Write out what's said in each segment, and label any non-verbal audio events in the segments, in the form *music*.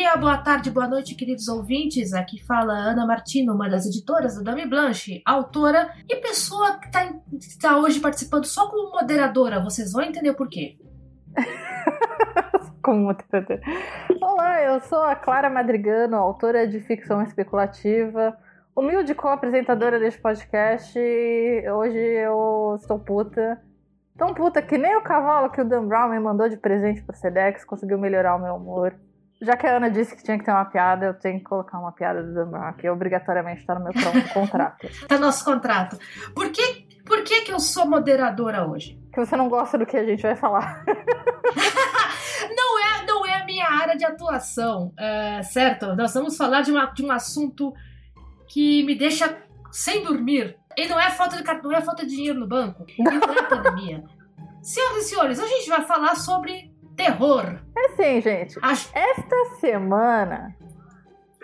dia, boa tarde, boa noite, queridos ouvintes. Aqui fala Ana Martino, uma das editoras da Dame Blanche, autora e pessoa que está tá hoje participando só como moderadora. Vocês vão entender por quê. *laughs* como moderadora. Olá, eu sou a Clara Madrigano, autora de ficção especulativa, humilde co-apresentadora deste podcast. Hoje eu estou puta. Tão puta que nem o cavalo que o Dan Brown me mandou de presente pro Sedex conseguiu melhorar o meu humor. Já que a Ana disse que tinha que ter uma piada, eu tenho que colocar uma piada do Brown, que obrigatoriamente está no meu *laughs* contrato. tá no nosso contrato. Por que, por que, que eu sou moderadora hoje? Que você não gosta do que a gente vai falar. *laughs* não é, não é a minha área de atuação, é, certo? Nós vamos falar de, uma, de um assunto que me deixa sem dormir. E não é falta de, não é falta de dinheiro no banco, e não é *laughs* pandemia. Senhoras e senhores, a gente vai falar sobre terror. É sim, gente. Acho... Esta semana.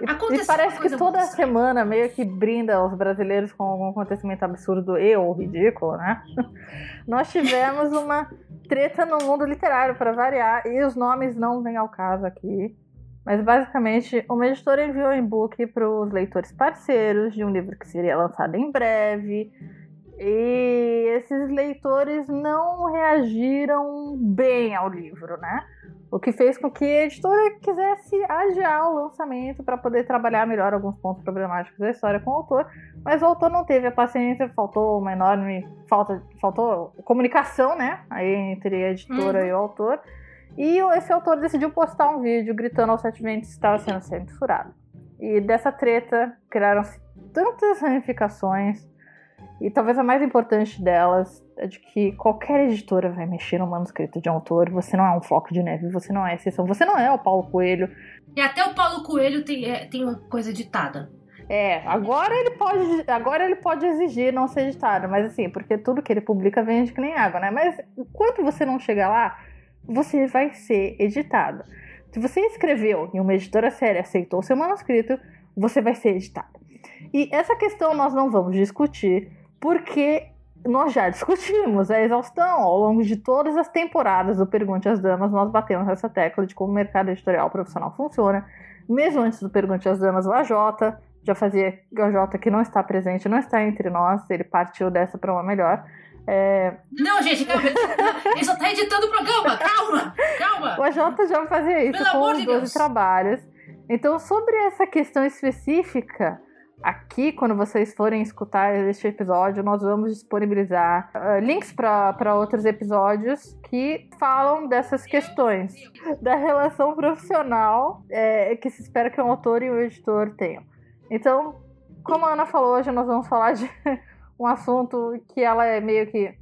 Aconteceu e parece que toda semana meio que brinda os brasileiros com algum acontecimento absurdo e ou ridículo, né? *laughs* Nós tivemos uma treta no mundo literário, para variar, e os nomes não vêm ao caso aqui. Mas basicamente, uma editora enviou um e-book para os leitores parceiros de um livro que seria lançado em breve. E esses leitores não reagiram bem ao livro, né? O que fez com que a editora quisesse adiar o lançamento para poder trabalhar melhor alguns pontos problemáticos da história com o autor, mas o autor não teve a paciência, faltou uma enorme falta, faltou comunicação, né, aí entre a editora uhum. e o autor. E esse autor decidiu postar um vídeo gritando aos sete ventos que estava sendo censurado. E dessa treta criaram-se tantas ramificações e talvez a mais importante delas é de que qualquer editora vai mexer no manuscrito de um autor. Você não é um floco de neve, você não é exceção, você não é o Paulo Coelho. E até o Paulo Coelho tem, é, tem uma coisa editada. É, agora ele pode, agora ele pode exigir não ser editado, mas assim, porque tudo que ele publica vende que nem água, né? Mas enquanto você não chega lá, você vai ser editado. Se você escreveu e uma editora séria aceitou seu manuscrito, você vai ser editado. E essa questão nós não vamos discutir, porque nós já discutimos a exaustão ao longo de todas as temporadas do Pergunte às Damas. Nós batemos essa tecla de como o mercado editorial profissional funciona. Mesmo antes do Pergunte às Damas, o AJ já fazia. O AJ que não está presente, não está entre nós, ele partiu dessa para uma melhor. É... Não, gente, calma. Ele só está editando o programa. Calma, calma. O AJ já fazia isso Pelo com os 12 Deus. trabalhos. Então, sobre essa questão específica, Aqui, quando vocês forem escutar este episódio, nós vamos disponibilizar uh, links para outros episódios que falam dessas questões da relação profissional é, que se espera que um autor e um editor tenham. Então, como a Ana falou, hoje nós vamos falar de *laughs* um assunto que ela é meio que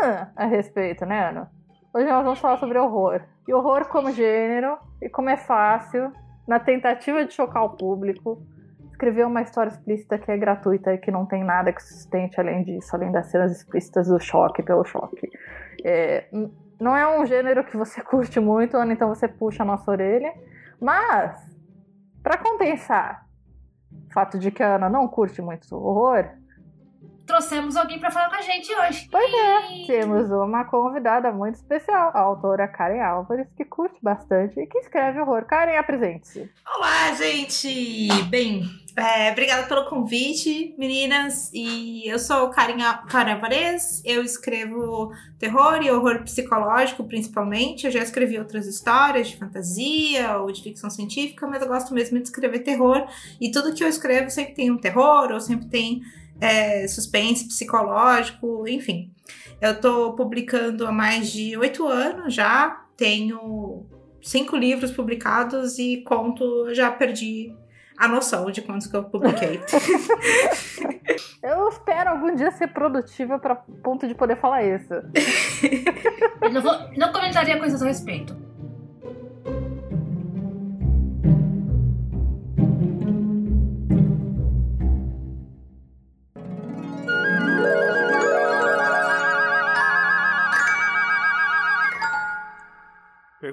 ah, a respeito, né, Ana? Hoje nós vamos falar sobre horror. E horror como gênero e como é fácil, na tentativa de chocar o público, escrever uma história explícita que é gratuita e que não tem nada que sustente além disso, além das cenas explícitas do choque pelo choque. É, não é um gênero que você *laughs* curte muito, Ana, então você puxa a nossa orelha. Mas, para compensar o fato de que a Ana não curte muito horror, trouxemos alguém para falar com a gente hoje. Pois é, temos uma convidada muito especial, a autora Karen Álvares, que curte bastante e que escreve horror. Karen, apresente-se. Olá, gente! Bem, é, obrigada pelo convite, meninas. E eu sou Karen, Karen Álvares, eu escrevo terror e horror psicológico, principalmente. Eu já escrevi outras histórias de fantasia ou de ficção científica, mas eu gosto mesmo de escrever terror. E tudo que eu escrevo sempre tem um terror ou sempre tem é, suspense psicológico, enfim. Eu estou publicando há mais de oito anos já, tenho cinco livros publicados e conto, já perdi a noção de quantos que eu publiquei. *laughs* eu espero algum dia ser produtiva para ponto de poder falar isso. *laughs* não, vou, não comentaria coisas a respeito.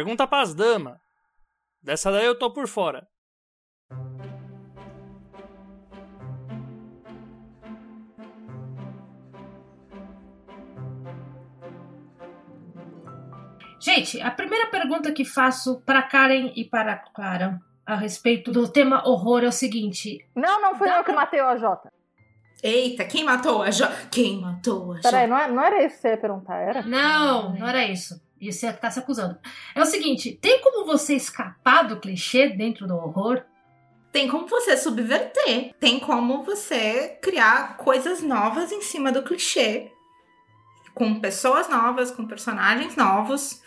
Pergunta pras damas. Dessa daí eu tô por fora. Gente, a primeira pergunta que faço para Karen e para Clara a respeito do tema horror é o seguinte. Não, não fui eu que matei o AJ. Eita, quem matou a Jota? Quem matou a Jota? Peraí, não, é, não era isso que você ia perguntar, era? Não, não era isso. E você tá se acusando. É o seguinte: tem como você escapar do clichê dentro do horror? Tem como você subverter. Tem como você criar coisas novas em cima do clichê. Com pessoas novas, com personagens novos.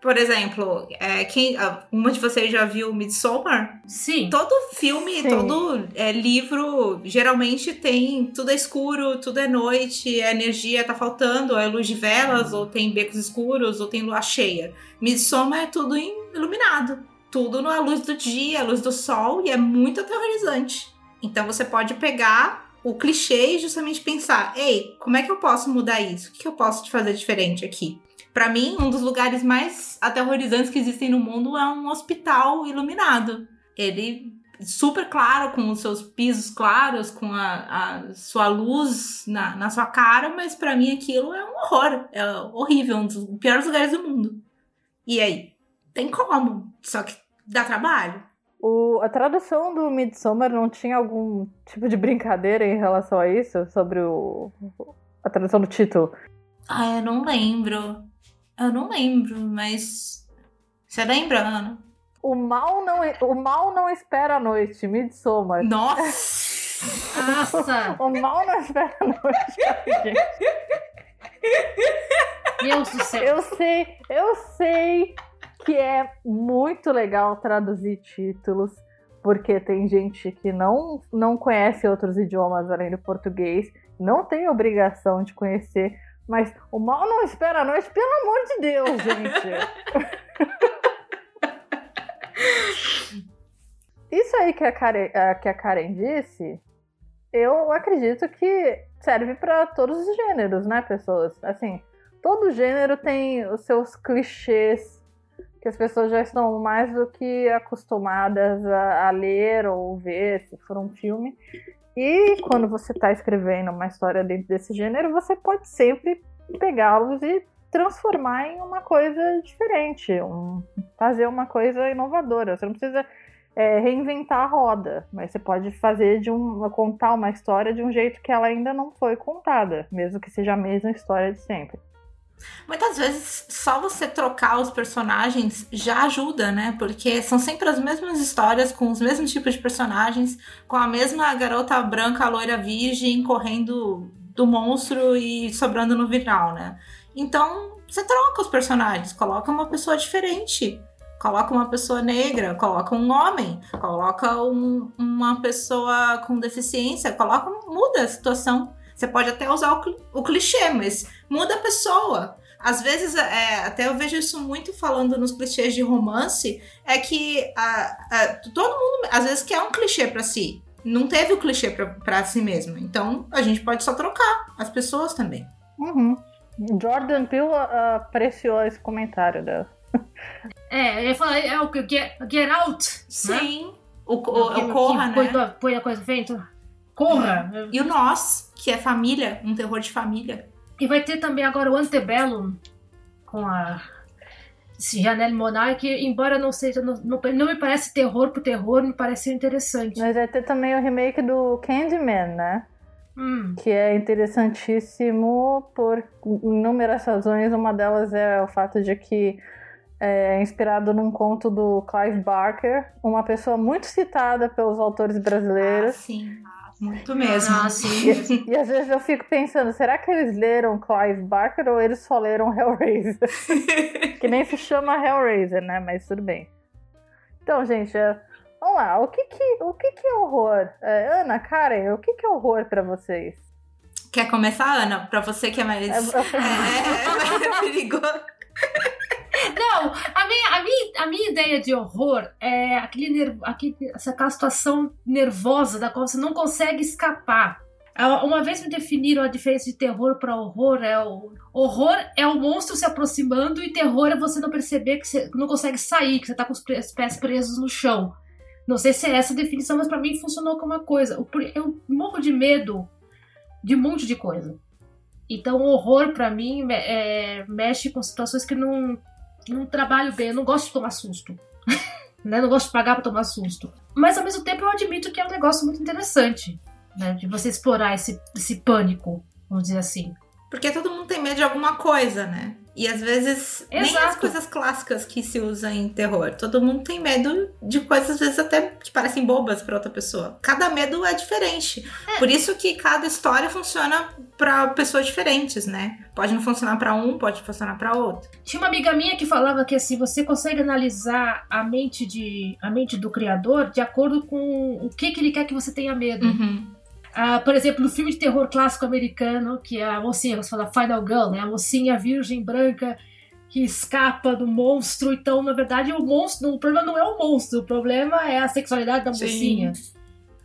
Por exemplo, é, quem, uma de vocês já viu Midsommar? Sim. Todo filme, Sim. todo é, livro, geralmente tem tudo é escuro, tudo é noite, a energia tá faltando, é luz de velas, ou tem becos escuros, ou tem lua cheia. Midsommar é tudo iluminado. Tudo na luz do dia, a luz do sol, e é muito aterrorizante. Então você pode pegar o clichê e justamente pensar: ei, como é que eu posso mudar isso? O que eu posso fazer diferente aqui? Para mim, um dos lugares mais aterrorizantes que existem no mundo é um hospital iluminado. Ele super claro, com os seus pisos claros, com a, a sua luz na, na sua cara, mas para mim aquilo é um horror. É horrível, um dos piores lugares do mundo. E aí? Tem como, só que dá trabalho. O, a tradução do Midsommar não tinha algum tipo de brincadeira em relação a isso? Sobre o, a tradução do título? Ah, eu não lembro. Eu não lembro, mas. Você lembra, Ana? O mal não, o mal não espera a noite, Midsommar. Nossa! Nossa! *laughs* o mal não espera a noite, gente. Deus do céu. Eu sei, eu sei que é muito legal traduzir títulos, porque tem gente que não, não conhece outros idiomas além do português, não tem obrigação de conhecer mas o mal não espera a noite, pelo amor de Deus, *laughs* gente. Isso aí que a, Karen, que a Karen disse, eu acredito que serve para todos os gêneros, né, pessoas? Assim, todo gênero tem os seus clichês que as pessoas já estão mais do que acostumadas a, a ler ou ver, se for um filme. E quando você está escrevendo uma história dentro desse gênero, você pode sempre pegá-los e transformar em uma coisa diferente, um, fazer uma coisa inovadora. Você não precisa é, reinventar a roda, mas você pode fazer de um, contar uma história de um jeito que ela ainda não foi contada, mesmo que seja a mesma história de sempre. Muitas vezes só você trocar os personagens já ajuda, né? Porque são sempre as mesmas histórias, com os mesmos tipos de personagens, com a mesma garota branca, loira virgem, correndo do monstro e sobrando no viral, né? Então, você troca os personagens, coloca uma pessoa diferente. Coloca uma pessoa negra, coloca um homem, coloca um, uma pessoa com deficiência, coloca, muda a situação. Você pode até usar o, o clichê, mas muda a pessoa. Às vezes, é, até eu vejo isso muito falando nos clichês de romance, é que a, a, todo mundo, às vezes, quer um clichê para si. Não teve o clichê para si mesmo. Então, a gente pode só trocar as pessoas também. Uhum. Jordan Peele uh, apreciou esse comentário dela. *laughs* É, ele falou, é o que? Get, get out! Sim. Né? O, o, o, o Corra, que, né? Põe a coisa feita. Corra! E o Nós, que é família, um terror de família. E vai ter também agora o Antebellum com a. Janelle Monáe, que embora não seja, não, não, não, me parece terror por terror, me parece interessante. Mas vai ter também o remake do Candyman, né? Hum. Que é interessantíssimo por inúmeras razões. Uma delas é o fato de que é inspirado num conto do Clive Barker, uma pessoa muito citada pelos autores brasileiros. Ah, sim. Muito mesmo. Ah, sim. *laughs* E, e, às vezes eu fico pensando, será que eles leram Clive Barker ou eles só leram Hellraiser? *laughs* que nem se chama Hellraiser, né? Mas tudo bem. Então, gente, é, vamos lá. O que que, o que, que é horror? É, Ana, Karen, o que, que é horror para vocês? Quer começar, Ana? Pra você que é mais, é, *laughs* é, é mais perigoso. Não, a minha, a, minha, a minha ideia de horror é aquele, aquele, essa aquela situação nervosa da qual você não consegue escapar. Uma vez me definiram a diferença de terror para horror. É o horror é o monstro se aproximando e terror é você não perceber que você não consegue sair, que você tá com os pés presos no chão. Não sei se é essa a definição, mas para mim funcionou como uma coisa. Eu morro de medo de um monte de coisa. Então, horror para mim é, mexe com situações que não não trabalho bem, eu não gosto de tomar susto. *laughs* né? Não gosto de pagar pra tomar susto. Mas ao mesmo tempo eu admito que é um negócio muito interessante, né? De você explorar esse, esse pânico, vamos dizer assim. Porque todo mundo tem medo de alguma coisa, né? E às vezes Exato. nem as coisas clássicas que se usam em terror. Todo mundo tem medo de coisas, às vezes, até que parecem bobas para outra pessoa. Cada medo é diferente. É. Por isso que cada história funciona para pessoas diferentes, né? Pode não funcionar para um, pode funcionar para outro. Tinha uma amiga minha que falava que assim, você consegue analisar a mente de a mente do criador de acordo com o que, que ele quer que você tenha medo. Uhum. Uh, por exemplo, no filme de terror clássico americano, que é a mocinha, você fala Final Girl, né? A mocinha virgem branca que escapa do monstro. Então, na verdade, o monstro, o problema não é o monstro, o problema é a sexualidade da mocinha.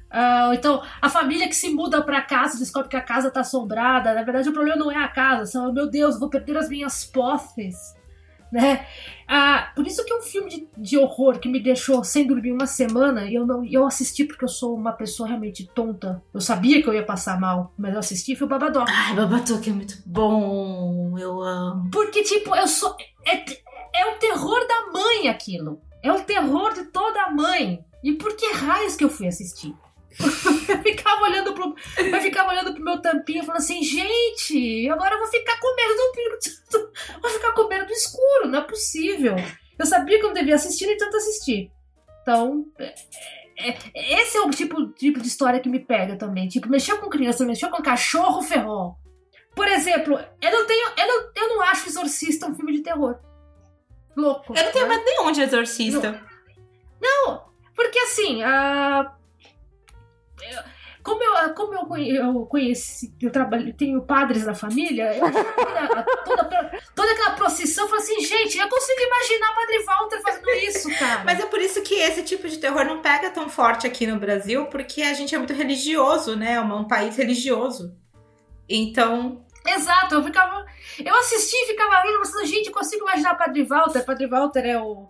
Uh, então, a família que se muda para casa descobre que a casa tá assombrada. Na verdade, o problema não é a casa, são, meu Deus, vou perder as minhas posses né? Ah, por isso que é um filme de, de, horror que me deixou sem dormir uma semana e eu não eu assisti porque eu sou uma pessoa realmente tonta. Eu sabia que eu ia passar mal, mas eu assisti foi o Babadook. Ai, Babadook é muito bom, eu amo. Porque tipo, eu sou é, é o terror da mãe aquilo. É o terror de toda a mãe. E por que raios que eu fui assistir? Eu ficava olhando pro, eu ficava olhando pro meu tampinho falando assim, gente, agora eu vou ficar com medo do vou ficar com medo do escuro, não é possível. Eu sabia que eu não devia assistir, e tanto assistir. Então, é, é, esse é o tipo, tipo de história que me pega também. Tipo, mexeu com criança, mexeu com cachorro, ferrou. Por exemplo, eu não tenho. Eu não, eu não acho Exorcista um filme de terror. Louco. Eu não tenho né? medo nenhum de Exorcista. Não, não porque assim, como eu, como eu, eu conheci, eu trabalho, tenho padres na família, eu, toda, toda, toda aquela procissão, eu falei assim, gente, eu consigo imaginar o Padre Walter fazendo isso, cara. Mas é por isso que esse tipo de terror não pega tão forte aqui no Brasil, porque a gente é muito religioso, né? É um país religioso. Então. Exato, eu ficava. Eu assisti e ficava rindo, pensando, gente, eu consigo imaginar o Padre Walter. Padre Walter é o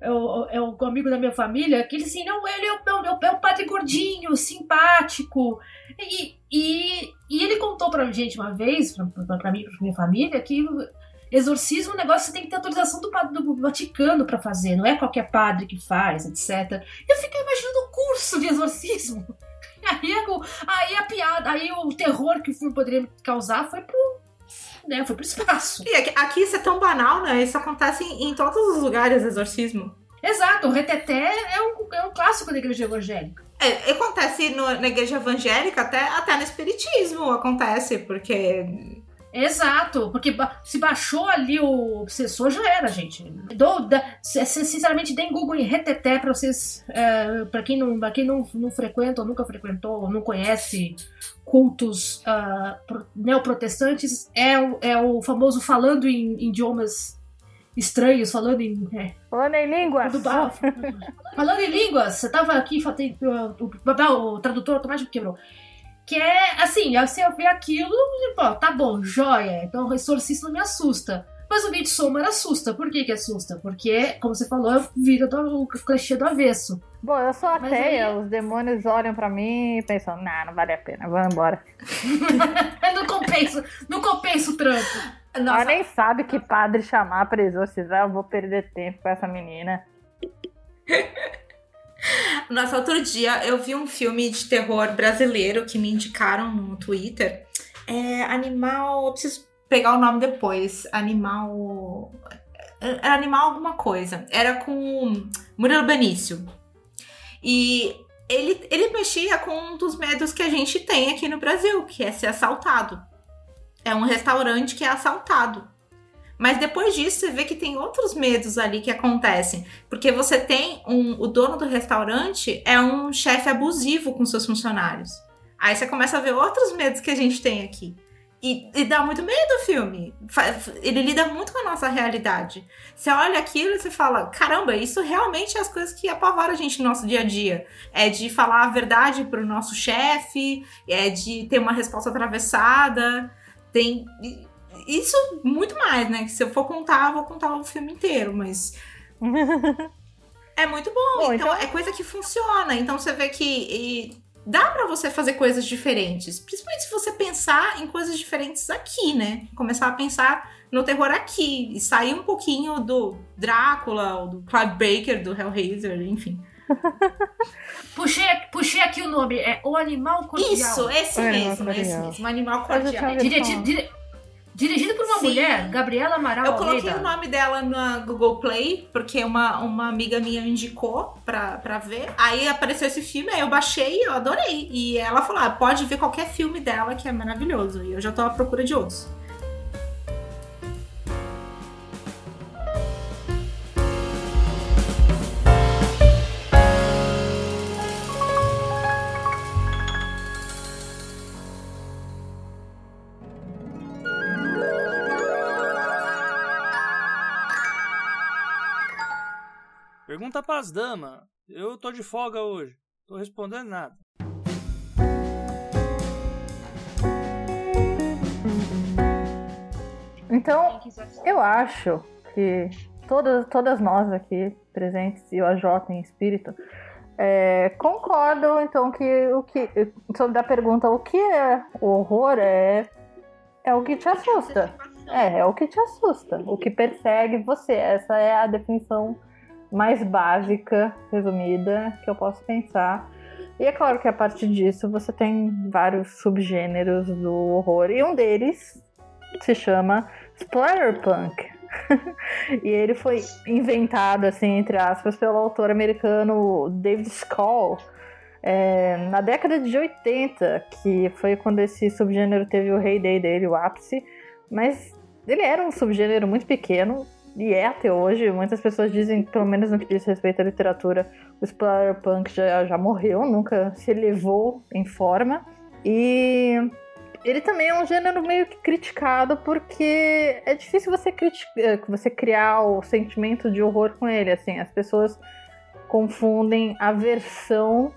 é é o amigo da minha família, que ele assim, não, ele é o, é o, padre gordinho, simpático. E, e, e ele contou pra gente uma vez, pra, pra, mim, pra minha família, que exorcismo é um negócio que você tem que ter autorização do, do Vaticano para fazer, não é qualquer padre que faz, etc. Eu fiquei imaginando o curso de exorcismo. *laughs* Aí, aí a piada, aí o terror que o filme poderia causar foi pro, né? Foi pro espaço. E aqui, aqui isso é tão banal, né? Isso acontece em, em todos os lugares, exorcismo. Exato, o reteté é um, é um clássico da igreja evangélica. É, acontece no, na igreja evangélica, até, até no espiritismo acontece, porque Exato, porque se baixou ali o obsessor, já era, gente. Dou, da, sinceramente, deem Google em reteté pra vocês. É, pra quem, não, pra quem não, não frequenta ou nunca frequentou ou não conhece cultos uh, neoprotestantes, é, o, é o famoso falando em, em idiomas estranhos, falando em. É, falando em línguas! falando em línguas! Você tava aqui, o, o, o tradutor automático quebrou. Que é assim, você vê aquilo e, pô, tá bom, joia. Então o exorcista não me assusta. Mas o Midsommar assusta. Por que que assusta? Porque, como você falou, vira do, o clichê do avesso. Bom, eu sou ateia, aí... os demônios olham pra mim e pensam, nah, não vale a pena, vamos embora. *laughs* não compensa, não compensa o trampo. Nossa. Ela nem sabe que padre chamar pra exorcizar, eu vou perder tempo com essa menina. *laughs* Nossa, outro dia eu vi um filme de terror brasileiro que me indicaram no Twitter. É Animal. Eu preciso pegar o nome depois. Animal. Era animal alguma coisa. Era com Murilo Benício. E ele, ele mexia com um dos medos que a gente tem aqui no Brasil, que é ser assaltado. É um restaurante que é assaltado. Mas depois disso, você vê que tem outros medos ali que acontecem. Porque você tem um. O dono do restaurante é um chefe abusivo com seus funcionários. Aí você começa a ver outros medos que a gente tem aqui. E, e, dá muito medo o filme. Ele lida muito com a nossa realidade. Você olha aquilo e você fala: caramba, isso realmente é as coisas que apavoram a gente no nosso dia a dia. É de falar a verdade pro nosso chefe, é de ter uma resposta atravessada. Tem isso muito mais, né? Que se eu for contar, eu vou contar o filme inteiro, mas. *laughs* é muito bom. bom então, então, é coisa que funciona. Então você vê que. E dá para você fazer coisas diferentes. Principalmente se você pensar em coisas diferentes aqui, né? Começar a pensar no terror aqui. E sair um pouquinho do Drácula, ou do Clive Baker, do Hellraiser, enfim. *laughs* puxei, puxei aqui o nome, é O Animal Cordial. Isso, esse é, mesmo, esse mesmo, o Animal Cordial. Dire, dire, Dirigido por uma Sim. mulher, Gabriela Amaral Eu coloquei Almeida. o nome dela na Google Play, porque uma, uma amiga minha me indicou pra, pra ver. Aí apareceu esse filme, aí eu baixei eu adorei. E ela falou: ah, pode ver qualquer filme dela que é maravilhoso. E eu já tô à procura de outros. Pergunta pras damas. Eu tô de folga hoje. Tô respondendo nada. Então, eu acho que todas, todas nós aqui presentes e o AJ em espírito é, concordam então que o que sobre a pergunta o que é o horror é é o que te assusta. É, é o que te assusta, o que persegue você. Essa é a definição mais básica, resumida, que eu posso pensar. E é claro que a partir disso você tem vários subgêneros do horror, e um deles se chama Splatterpunk. *laughs* e ele foi inventado, assim, entre aspas, pelo autor americano David Skoll é, na década de 80, que foi quando esse subgênero teve o heyday dele, o ápice. Mas ele era um subgênero muito pequeno, e é até hoje. Muitas pessoas dizem, pelo menos no que diz respeito à literatura, o Splatterpunk já, já morreu, nunca se elevou em forma. E ele também é um gênero meio que criticado porque é difícil você, criticar, você criar o sentimento de horror com ele. Assim, as pessoas confundem aversão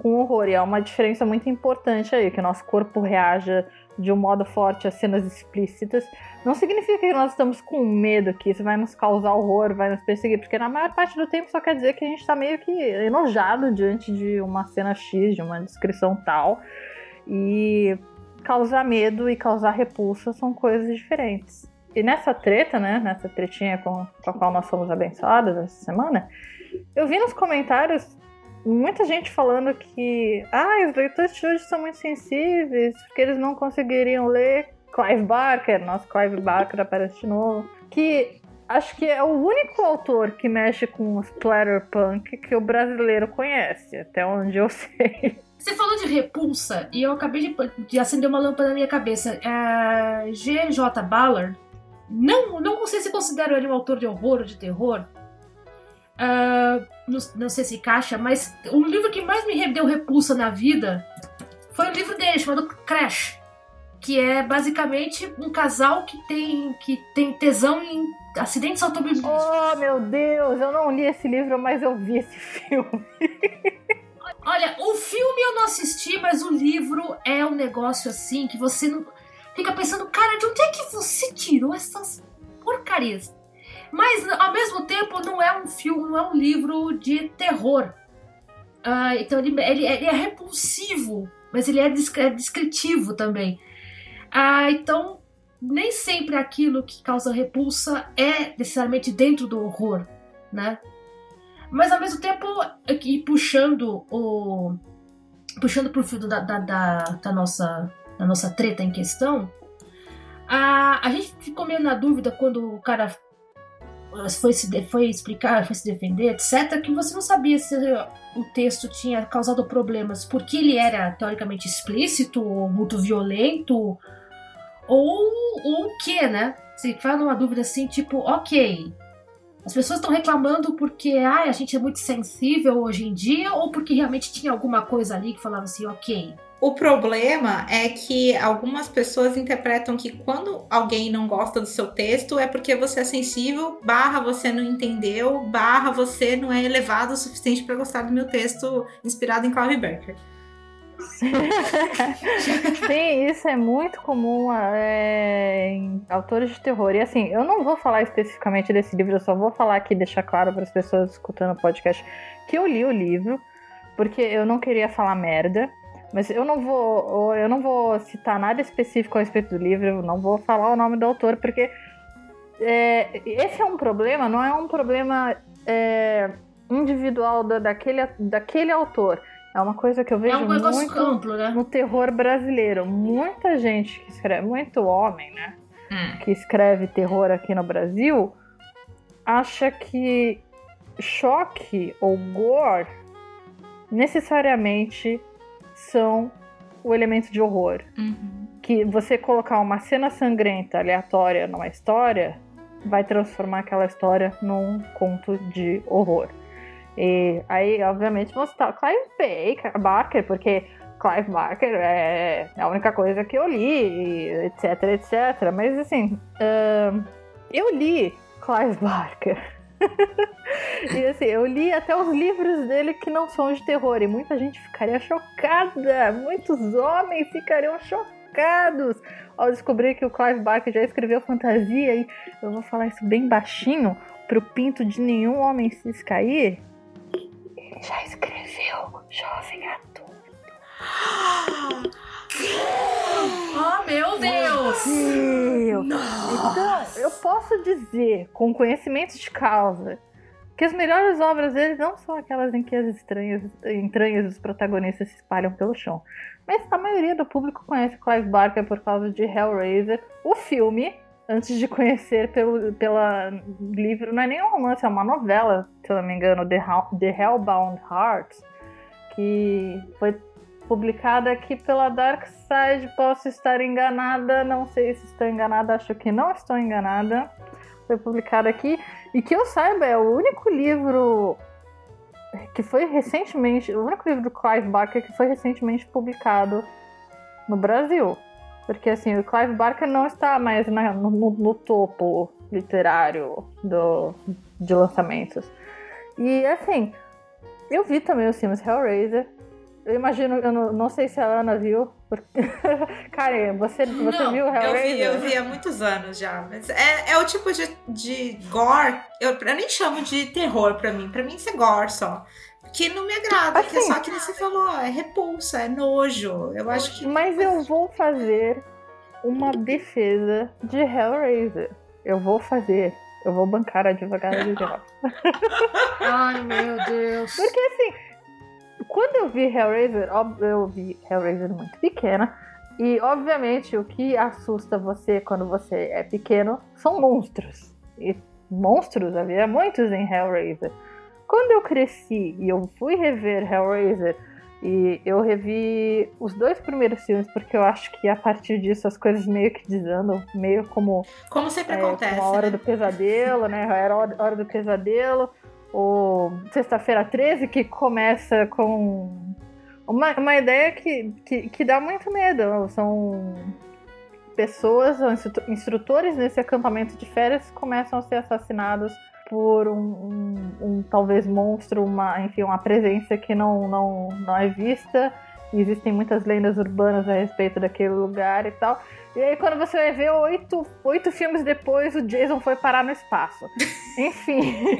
com horror. E há uma diferença muito importante aí, que o nosso corpo reaja de um modo forte a cenas explícitas, não significa que nós estamos com medo que isso vai nos causar horror, vai nos perseguir, porque na maior parte do tempo só quer dizer que a gente está meio que enojado diante de uma cena X, de uma descrição tal. E causar medo e causar repulsa são coisas diferentes. E nessa treta, né, nessa tretinha com, com a qual nós fomos abençoadas essa semana, eu vi nos comentários muita gente falando que ah, os leitores de hoje são muito sensíveis, porque eles não conseguiriam ler Clive Barker, nosso Clive Barker aparece de novo, que acho que é o único autor que mexe com splatterpunk que o brasileiro conhece, até onde eu *laughs* sei. Você falou de repulsa e eu acabei de, de acender uma lâmpada na minha cabeça. É, G.J. Ballard, não, não sei se considero ele um autor de horror ou de terror, Uh, não, não, sei se caixa, mas o livro que mais me deu repulsa na vida foi um livro dele chamado Crash, que é basicamente um casal que tem que tem tesão em acidentes automobilísticos. Oh meu Deus, eu não li esse livro, mas eu vi esse filme. *laughs* Olha, o filme eu não assisti, mas o livro é um negócio assim que você não fica pensando, cara, de onde é que você tirou essas porcarias? Mas, ao mesmo tempo, não é um filme, não é um livro de terror. Uh, então, ele, ele, ele, é repulsivo, mas ele é, é descritivo também. Uh, então, nem sempre aquilo que causa repulsa é necessariamente dentro do horror, né? Mas ao mesmo tempo, aqui puxando o. puxando pro fio da, da, da, da nossa, da nossa treta em questão, a, a gente ficou meio na dúvida quando o cara foi se foi explicar, foi se defender, etc, que você não sabia se o texto tinha causado problemas porque ele era teoricamente explícito ou muito violento ou, o que, né? Você fala numa dúvida assim, tipo, ok, as pessoas estão reclamando porque ah, a gente é muito sensível hoje em dia ou porque realmente tinha alguma coisa ali que falava assim, ok. O problema é que algumas pessoas interpretam que quando alguém não gosta do seu texto é porque você é sensível, barra você não entendeu, barra você não é elevado o suficiente para gostar do meu texto inspirado em Clive Barker. *laughs* Sim, isso é muito comum é, em autores de terror. E assim, eu não vou falar especificamente desse livro, eu só vou falar aqui, deixar claro para as pessoas escutando o podcast que eu li o livro, porque eu não queria falar merda. Mas eu não vou, eu não vou citar nada específico a respeito do livro, não vou falar o nome do autor, porque é, esse é um problema, não é um problema é, individual da, daquele, daquele autor. É uma coisa que eu vejo é um muito amplo, né? no terror brasileiro. Muita gente que escreve, muito homem, né? Hum. Que escreve terror aqui no Brasil, acha que choque ou gore necessariamente são o elemento de horror. Uhum. Que você colocar uma cena sangrenta aleatória numa história vai transformar aquela história num conto de horror. E aí, obviamente, citar Clive Barker, porque Clive Barker é a única coisa que eu li, etc, etc. Mas assim, uh, eu li Clive Barker. *laughs* e assim, eu li até os livros dele que não são de terror, e muita gente ficaria chocada, muitos homens ficariam chocados ao descobrir que o Clive Barker já escreveu fantasia, e eu vou falar isso bem baixinho, pro pinto de nenhum homem se cair já escreveu Jovem Adulto. Oh, *gasps* meu Deus! Meu então, eu posso dizer, com conhecimento de causa, que as melhores obras dele não são aquelas em que as estranhas, entranhas dos protagonistas se espalham pelo chão. Mas a maioria do público conhece Clive Barker por causa de Hellraiser, o filme, antes de conhecer pelo pela livro, não é nem um romance, é uma novela, se eu não me engano, The, The Hellbound Hearts, que foi publicada aqui pela Dark Side. Posso estar enganada, não sei se estou enganada, acho que não estou enganada. Foi publicada aqui e que eu saiba é o único livro que foi recentemente, o único livro do Clive Barker que foi recentemente publicado no Brasil. Porque assim, o Clive Barker não está mais na, no, no, topo literário do, de lançamentos. E assim, eu vi também os filmes Hellraiser. Eu imagino, eu não, não sei se a Ana viu. Porque... *laughs* Karen, você, você não, viu Hellraiser? Eu vi, eu vi há muitos anos já. Mas é, é o tipo de, de gore. Eu, eu nem chamo de terror pra mim. Pra mim isso é gore só que não me agrada, assim, que é só que você falou, é repulsa, é nojo. Eu acho que. Mas eu vou fazer uma defesa de Hellraiser. Eu vou fazer. Eu vou bancar a advogada de diabo. *laughs* Ai, meu Deus. Porque assim, quando eu vi Hellraiser, eu vi Hellraiser muito pequena. E obviamente o que assusta você quando você é pequeno são monstros. E monstros havia muitos em Hellraiser. Quando eu cresci e eu fui rever Hellraiser, e eu revi os dois primeiros filmes, porque eu acho que a partir disso as coisas meio que desandam, meio como. Como sempre é, acontece. Como a Hora né? do Pesadelo, né? Era a Hora do Pesadelo, ou Sexta-feira 13, que começa com uma, uma ideia que, que, que dá muito medo. São pessoas, instrutores nesse acampamento de férias começam a ser assassinados por um, um, um, talvez monstro, uma, enfim, uma presença que não, não, não é vista. Existem muitas lendas urbanas a respeito daquele lugar e tal. E aí, quando você vai ver oito, oito filmes depois, o Jason foi parar no espaço. *laughs* Enfim.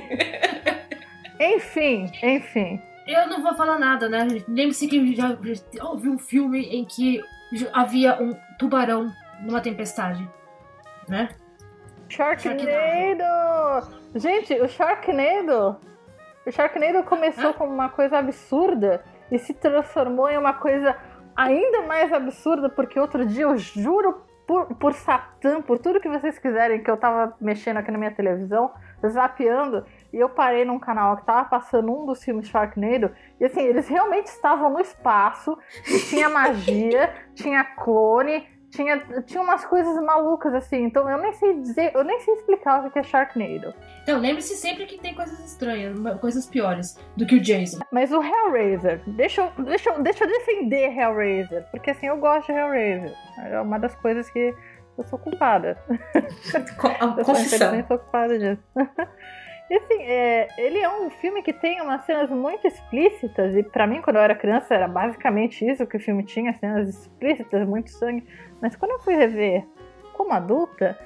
enfim, enfim. Eu não vou falar nada, né? Lembre-se que já, já ouvi um filme em que havia um tubarão numa tempestade. né? Sharknado! Sharknado. Gente, o Sharknado. O Sharknado começou ah. como uma coisa absurda e se transformou em uma coisa ainda mais absurda, porque outro dia eu juro por, por Satã, por tudo que vocês quiserem, que eu tava mexendo aqui na minha televisão, zapeando, e eu parei num canal que tava passando um dos filmes Sharknado, e assim, eles realmente estavam no espaço, e tinha *laughs* magia, tinha clone, tinha, tinha umas coisas malucas assim, então eu nem sei dizer, eu nem sei explicar o que é Sharknado. Então, lembre-se sempre que tem coisas estranhas, coisas piores do que o Jason. Mas o Hellraiser, deixa eu, deixa eu, deixa eu defender Hellraiser, porque assim, eu gosto de Hellraiser. É uma das coisas que eu sou culpada. *laughs* Confissão. Eu sou culpada disso. *laughs* E assim, é, ele é um filme que tem umas cenas muito explícitas, e para mim, quando eu era criança, era basicamente isso que o filme tinha, cenas explícitas, muito sangue. Mas quando eu fui rever como adulta,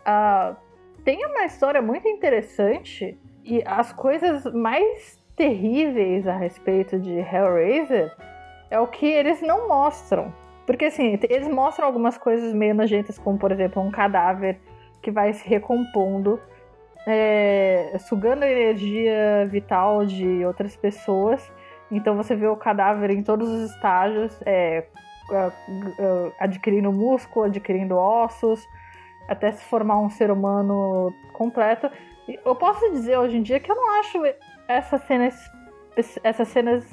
uh, tem uma história muito interessante, e as coisas mais terríveis a respeito de Hellraiser é o que eles não mostram. Porque assim, eles mostram algumas coisas meio nojentas, como por exemplo um cadáver que vai se recompondo é, sugando a energia vital de outras pessoas. Então você vê o cadáver em todos os estágios, é, adquirindo músculo, adquirindo ossos, até se formar um ser humano completo. Eu posso dizer hoje em dia que eu não acho essas cenas, essas cenas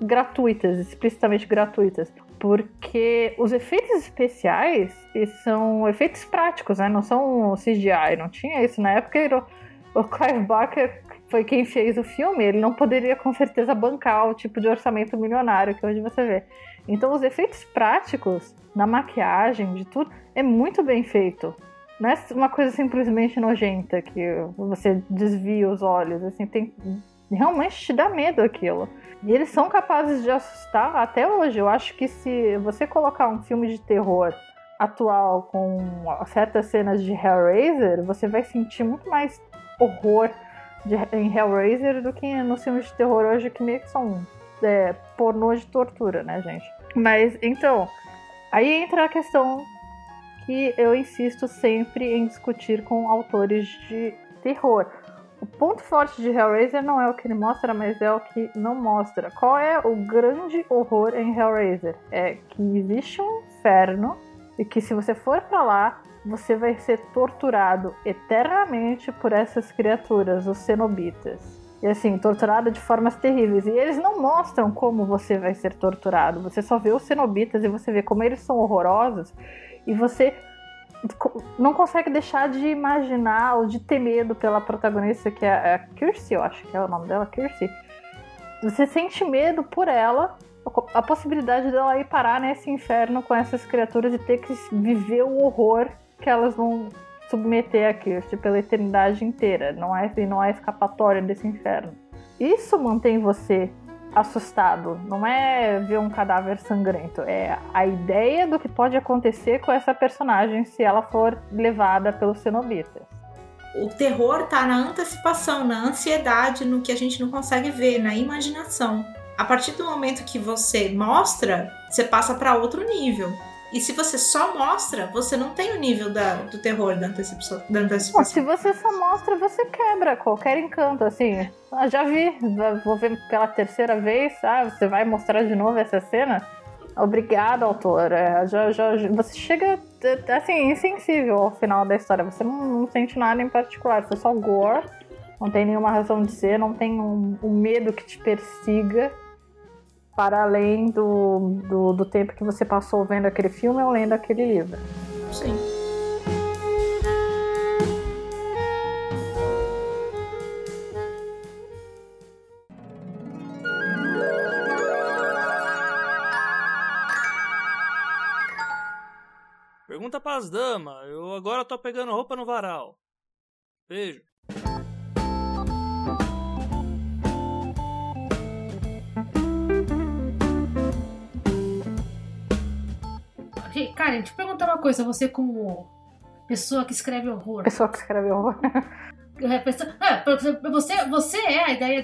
gratuitas, explicitamente gratuitas, porque os efeitos especiais são efeitos práticos, né? Não são CGI, não tinha isso na época o Clive Barker foi quem fez o filme, ele não poderia com certeza bancar o tipo de orçamento milionário que hoje você vê. Então os efeitos práticos na maquiagem, de tudo, é muito bem feito. Não é uma coisa simplesmente nojenta que você desvia os olhos, assim, tem realmente te dá medo aquilo. E eles são capazes de assustar até hoje. Eu acho que se você colocar um filme de terror atual com certas cenas de Hellraiser, você vai sentir muito mais horror de, em Hellraiser do que nos filmes de terror hoje, que meio que são é, pornô de tortura, né, gente? Mas, então, aí entra a questão que eu insisto sempre em discutir com autores de terror. O ponto forte de Hellraiser não é o que ele mostra, mas é o que não mostra. Qual é o grande horror em Hellraiser? É que existe um inferno e que se você for para lá, você vai ser torturado eternamente por essas criaturas, os cenobitas. E assim, torturado de formas terríveis. E eles não mostram como você vai ser torturado. Você só vê os cenobitas e você vê como eles são horrorosos. E você não consegue deixar de imaginar ou de ter medo pela protagonista, que é a Kirsty, eu acho que é o nome dela, Kirsty. Você sente medo por ela a possibilidade dela ir parar nesse inferno com essas criaturas e ter que viver o horror que elas vão submeter a Kirsty pela eternidade inteira. Não há, não há escapatória desse inferno. Isso mantém você assustado. Não é ver um cadáver sangrento. É a ideia do que pode acontecer com essa personagem se ela for levada pelos cenobitas. O terror tá na antecipação, na ansiedade, no que a gente não consegue ver, na imaginação. A partir do momento que você mostra, você passa para outro nível. E se você só mostra, você não tem o nível da, do terror da antecipação. Da antecipação. se você só mostra, você quebra qualquer encanto, assim. Ah, já vi, vou ver pela terceira vez. Ah, você vai mostrar de novo essa cena? Obrigada, autor. É, já, já, você chega, assim, insensível ao final da história. Você não, não sente nada em particular. Você só gore, não tem nenhuma razão de ser, não tem um, um medo que te persiga para além do, do, do tempo que você passou vendo aquele filme ou lendo aquele livro. Sim. Pergunta para as damas. Eu agora tô pegando roupa no varal. Beijo. Karen, deixa eu perguntar uma coisa, você como pessoa que escreve horror. Pessoa que escreve horror. *laughs* É, pessoa, é, você, você é a ideia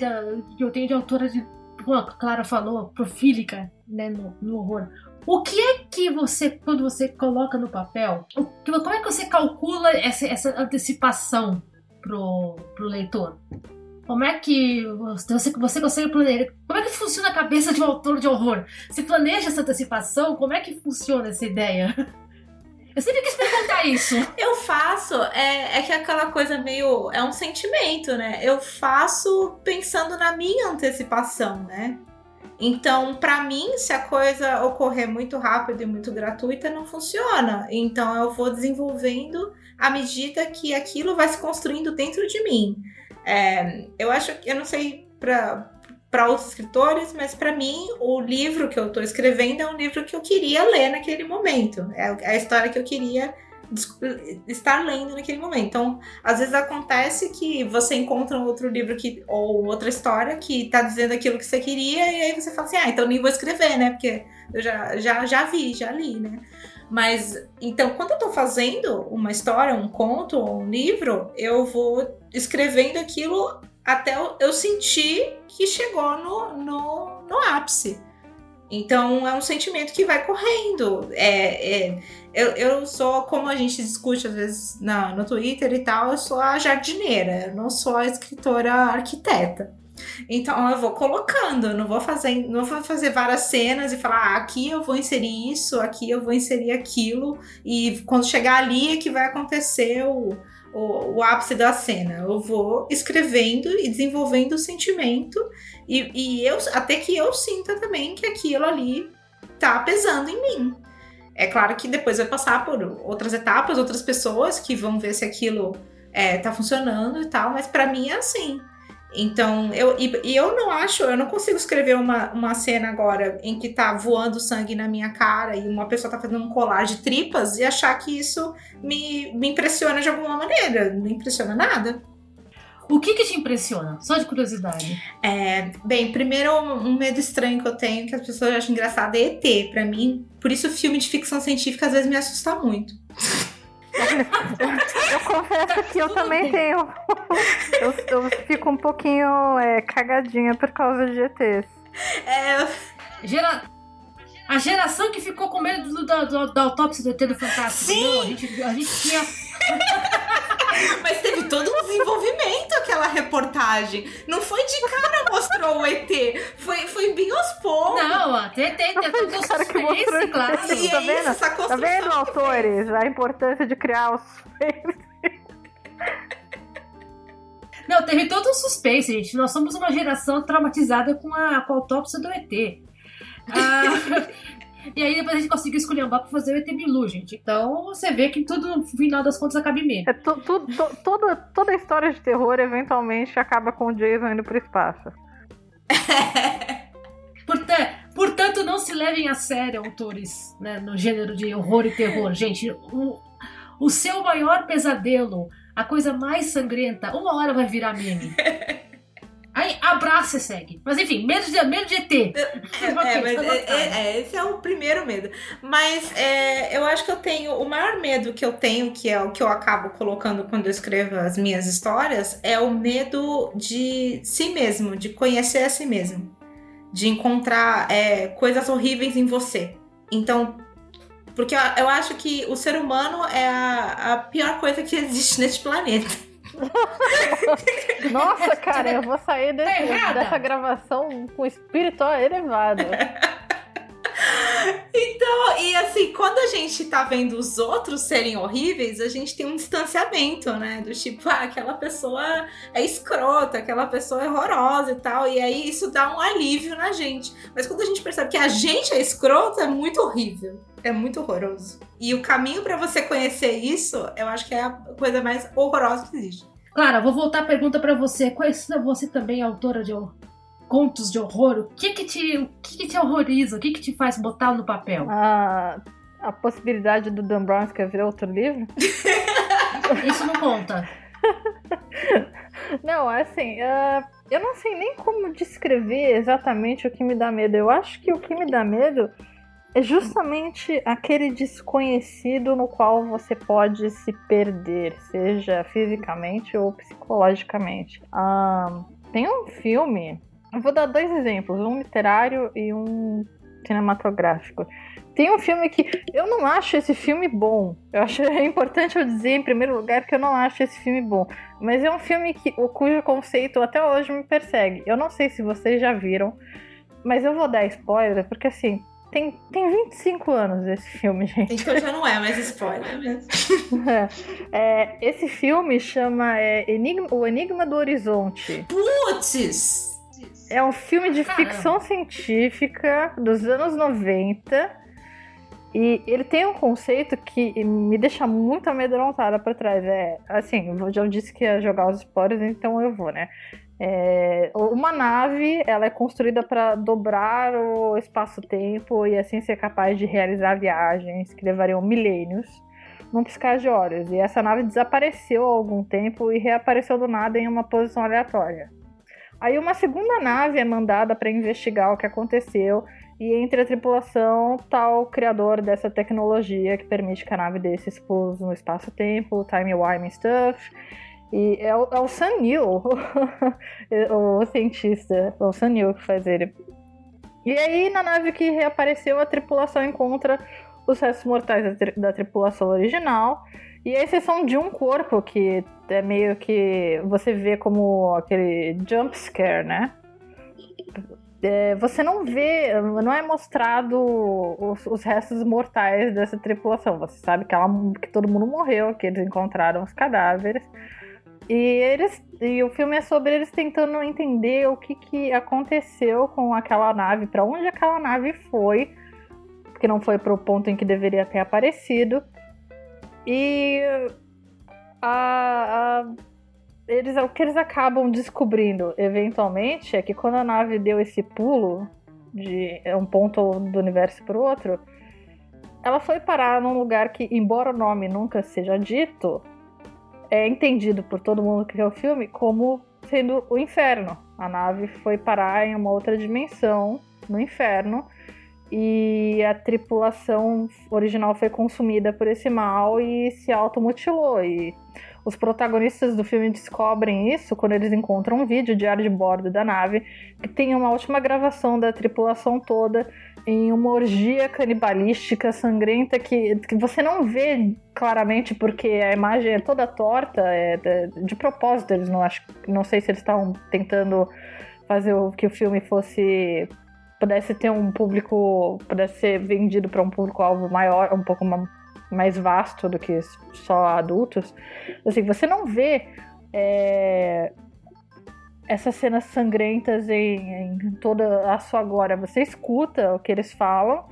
que eu tenho de autora de, como a Clara falou, profílica, né, no, no horror. O que é que você, quando você coloca no papel, como é que você calcula essa, essa antecipação pro, pro leitor? Como é que você, você consegue planejar? Como é que funciona a cabeça de um autor de horror? Você planeja essa antecipação? Como é que funciona essa ideia? Eu sempre quis perguntar isso. *laughs* Eu faço, é, é que aquela coisa meio. É um sentimento, né? Eu faço pensando na minha antecipação, né? Então, para mim, se a coisa ocorrer muito rápido e muito gratuita, não funciona. Então, eu vou desenvolvendo à medida que aquilo vai se construindo dentro de mim. É, eu acho que, eu não sei para para outros escritores, mas para mim o livro que eu estou escrevendo é um livro que eu queria ler naquele momento. É a história que eu queria estar lendo naquele momento. Então, às vezes acontece que você encontra um outro livro que, ou outra história que está dizendo aquilo que você queria, e aí você fala assim: ah, então nem vou escrever, né? Porque eu já, já, já vi, já li, né? Mas então, quando eu tô fazendo uma história, um conto ou um livro, eu vou escrevendo aquilo até eu sentir que chegou no, no, no ápice. Então é um sentimento que vai correndo. É, é, eu, eu sou, como a gente discute às vezes na, no Twitter e tal, eu sou a jardineira, eu não sou a escritora arquiteta. Então eu vou colocando, não vou fazer, não vou fazer várias cenas e falar, ah, aqui eu vou inserir isso, aqui eu vou inserir aquilo, e quando chegar ali é que vai acontecer o, o, o ápice da cena. Eu vou escrevendo e desenvolvendo o sentimento, e, e eu até que eu sinta também que aquilo ali tá pesando em mim. É claro que depois vai passar por outras etapas, outras pessoas que vão ver se aquilo é, tá funcionando e tal, mas para mim é assim. Então, eu, e, e, eu não acho, eu não consigo escrever uma, uma cena agora em que tá voando sangue na minha cara e uma pessoa tá fazendo um colar de tripas e achar que isso me, me impressiona de alguma maneira. Não impressiona nada. O que que te impressiona? Só de curiosidade. É, bem, primeiro um medo estranho que eu tenho, que as pessoas acham engraçado, é ET. Pra mim, por isso o filme de ficção científica às vezes me assusta muito. Eu confesso que eu também tenho. Eu, eu, fico um pouquinho é, cagadinha por causa de ETs. É. Gera... A geração que ficou com medo do, do, do, da autópsia do ET do Fantástico. Sim! A gente, a gente tinha. *laughs* Mas teve todo um desenvolvimento aquela reportagem. Não foi de cara mostrou o ET. Foi, foi bem aos poucos. Não, até tem, tem todo o suspense, claro. E tá, é vendo? Isso, tá vendo, autores? A importância de criar o suspense. *laughs* Não, teve todo o suspense, gente. Nós somos uma geração traumatizada com a, com a autópsia do ET. Ah, e aí depois a gente conseguiu escolher um pra fazer o ET Bilu, gente. Então você vê que tudo, no final das contas, acaba em medo. É, tu, tu, tu, toda, toda história de terror eventualmente acaba com o Jason indo pro espaço. *laughs* Portanto, portanto, não se levem a sério, autores, né, no gênero de horror e terror. Gente, o, o seu maior pesadelo, a coisa mais sangrenta, uma hora vai virar meme. *laughs* Aí abraça e segue. Mas enfim, medo de, medo de ET. É, *laughs* é, mas é, é, é, esse é o primeiro medo. Mas é, eu acho que eu tenho. O maior medo que eu tenho, que é o que eu acabo colocando quando eu escrevo as minhas histórias, é o medo de si mesmo, de conhecer a si mesmo. De encontrar é, coisas horríveis em você. Então, porque eu, eu acho que o ser humano é a, a pior coisa que *laughs* existe neste planeta. *laughs* Nossa, cara, eu vou sair desse, tá dessa gravação com espírito elevado. *laughs* *laughs* Então, e assim, quando a gente tá vendo os outros serem horríveis, a gente tem um distanciamento, né? Do tipo, *laughs* ah, aquela pessoa é escrota, aquela pessoa é horrorosa e tal. E aí isso dá um alívio na gente. Mas quando a gente percebe que a gente é escrota, é muito horrível. É muito horroroso. E o caminho para você conhecer isso, eu acho que é a coisa mais horrorosa que existe. Clara, vou voltar a pergunta para você. Conhecida você também é autora de contos de horror? O que que te, o que que te horroriza? O que que te faz botar no papel? Ah, a possibilidade do Dan Brown escrever outro livro? *laughs* Isso não conta. *laughs* não, assim, uh, eu não sei nem como descrever exatamente o que me dá medo. Eu acho que o que me dá medo é justamente aquele desconhecido no qual você pode se perder, seja fisicamente ou psicologicamente. Ah, tem um filme, eu vou dar dois exemplos, um literário e um cinematográfico, tem um filme que eu não acho esse filme bom. Eu acho é *laughs* importante eu dizer em primeiro lugar que eu não acho esse filme bom, mas é um filme que o cujo conceito até hoje me persegue. Eu não sei se vocês já viram, mas eu vou dar spoiler porque assim, tem, tem 25 anos esse filme, *laughs* gente. Então já não é mais spoiler mesmo. é, esse filme chama é, Enigma, O Enigma do Horizonte. Putz! É um filme de ficção científica dos anos 90 e ele tem um conceito que me deixa muito amedrontada para trás. É assim, eu já disse que ia jogar os spoilers, então eu vou, né? É, uma nave, ela é construída para dobrar o espaço-tempo e assim ser capaz de realizar viagens que levariam milênios num piscar de olhos. E essa nave desapareceu há algum tempo e reapareceu do nada em uma posição aleatória. Aí uma segunda nave é mandada para investigar o que aconteceu e entre a tripulação tá o criador dessa tecnologia que permite que a nave desse expulse no espaço-tempo, time-wiming stuff. E é o, é o Sam Neill, *laughs* o cientista, é o Sam Neill que faz ele. E aí, na nave que reapareceu, a tripulação encontra os restos mortais da, tri da tripulação original. E a exceção de um corpo que é meio que você vê como aquele jump scare, né? é, você não vê, não é mostrado os, os, restos mortais dessa tripulação. Você sabe que, ela, que todo mundo morreu, que eles encontraram os cadáveres. E eles e o filme é sobre eles tentando entender o que, que aconteceu com aquela nave, para onde aquela nave foi, que não foi para o ponto em que deveria ter aparecido. E a, a eles, o que eles acabam descobrindo eventualmente é que quando a nave deu esse pulo de um ponto do universo para o outro, ela foi parar num lugar que, embora o nome nunca seja dito, é entendido por todo mundo que vê o filme como sendo o inferno. A nave foi parar em uma outra dimensão, no inferno, e a tripulação original foi consumida por esse mal e se automutilou. E os protagonistas do filme descobrem isso quando eles encontram um vídeo diário de bordo da nave que tem uma última gravação da tripulação toda em uma orgia canibalística sangrenta que, que você não vê claramente porque a imagem é toda torta, é de, de propósito. Eles não acho, não sei se eles estavam tentando fazer o que o filme fosse pudesse ter um público, pudesse ser vendido para um público alvo maior, um pouco mais vasto do que só adultos, assim, você não vê é, essas cenas sangrentas em, em, toda a sua glória. Você escuta o que eles falam,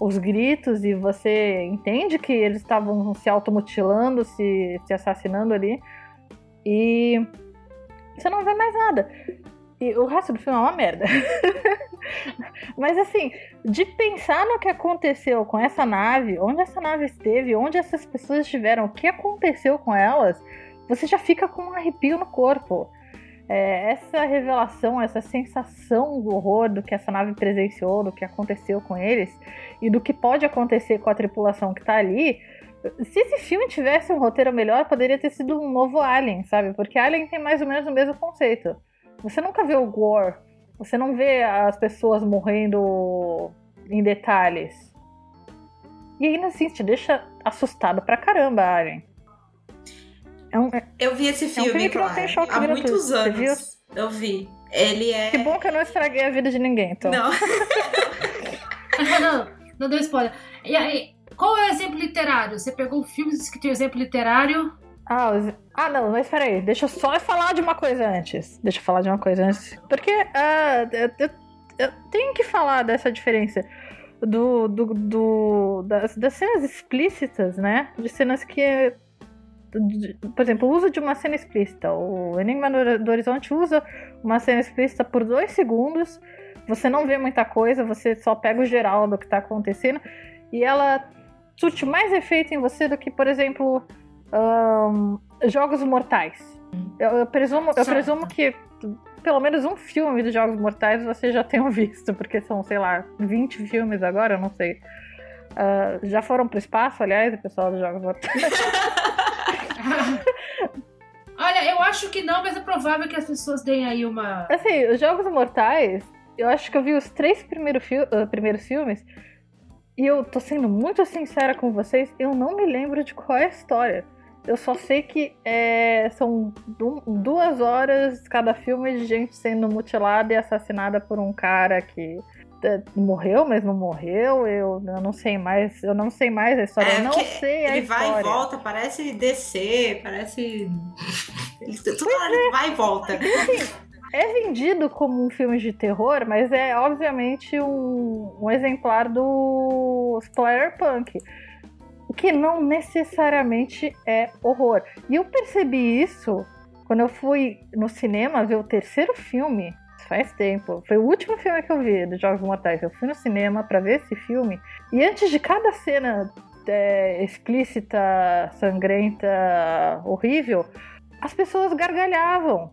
os gritos, e você entende que eles estavam se automutilando, se, se assassinando ali, e você não vê mais nada. E o resto do filme é uma merda. *laughs* Mas assim, de pensar no que aconteceu com essa nave, onde essa nave esteve, onde essas pessoas estiveram, o que aconteceu com elas, você já fica com um arrepio no corpo. É, essa revelação, essa sensação do horror do que essa nave presenciou, do que aconteceu com eles e do que pode acontecer com a tripulação que tá ali. Se esse filme tivesse um roteiro melhor, poderia ter sido um novo Alien, sabe? Porque Alien tem mais ou menos o mesmo conceito. Você nunca vê o gore, você não vê as pessoas morrendo em detalhes. E ainda assim te deixa assustado pra caramba, Alien. É um, é, eu vi esse filme, é um filme claro, há muitos anos. Eu vi. Ele é. Que bom que eu não estraguei a vida de ninguém, então. Não. não, não deu spoiler. E aí, qual é o exemplo literário? Você pegou filmes que tem exemplo literário ah, os... ah, não, mas peraí, deixa eu só falar de uma coisa antes. Deixa eu falar de uma coisa antes. Porque uh, eu, eu, eu, tenho que falar dessa diferença do, do, do das, das, cenas explícitas, né? De cenas que. De, por exemplo, o uso de uma cena explícita. O Enigma do Horizonte usa uma cena explícita por dois segundos. Você não vê muita coisa, você só pega o geral do que tá acontecendo. E ela surte mais efeito em você do que, por exemplo um, Jogos Mortais. Eu, eu presumo, eu presumo que pelo menos um filme dos Jogos Mortais você já tenha *laughs* visto, porque são, sei lá, 20 filmes agora, eu não sei. Uh, já foram pro espaço, aliás, o pessoal dos Jogos Mortais? *laughs* Olha, eu acho que não, mas é provável que as pessoas deem aí uma. Assim, os Jogos Mortais, eu acho que eu vi os três primeiros, fi uh, primeiros filmes E eu tô sendo muito sincera com vocês, eu não me lembro de qual é a história. Eu só sei que é, são duas horas cada filme de gente sendo mutilada e assassinada por um cara que é, morreu, mas não morreu. Eu, eu não sei mais. Eu não sei mais a história. É, eu não sei a ele história. Ele vai e volta, parece descer, parece. Hora *laughs* é. vai e volta. É vendido como um filme de terror, mas é obviamente um, um exemplar do Splatterpunk que não necessariamente é horror. E eu percebi isso quando eu fui no cinema ver o terceiro filme. Faz tempo. Foi o último filme que eu vi dos Jogos Mortais. Eu fui no cinema para ver esse filme. E antes de cada cena é, explícita, sangrenta, horrível, as pessoas gargalhavam.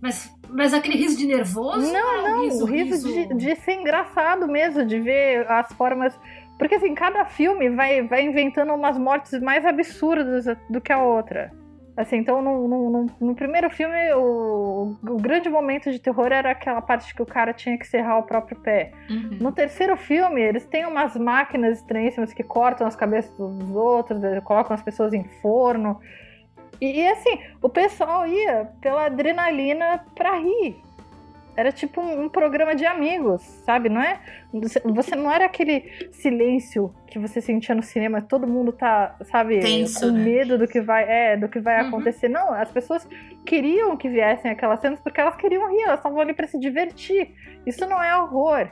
Mas, mas aquele riso de nervoso? Não, não, riso, o riso, riso... De, de ser engraçado mesmo, de ver as formas porque assim, cada filme vai, vai inventando umas mortes mais absurdas do que a outra. Assim, então no, no, no primeiro filme, o, o, grande momento de terror era aquela parte que o cara tinha que serrar o próprio pé. Uhum. No terceiro filme, eles têm umas máquinas estranhíssimas que cortam as cabeças dos outros, colocam as pessoas em forno. E, e assim, o pessoal ia pela adrenalina pra rir. Era tipo um, um, programa de amigos, sabe? Não é? Você não era aquele silêncio que você sentia no cinema, todo mundo tá, sabe, Tenso, com né? medo do que vai, é, do que vai uhum. acontecer. Não, as pessoas queriam que viessem aquelas cenas porque elas queriam rir, elas estavam ali para se divertir. Isso não é horror.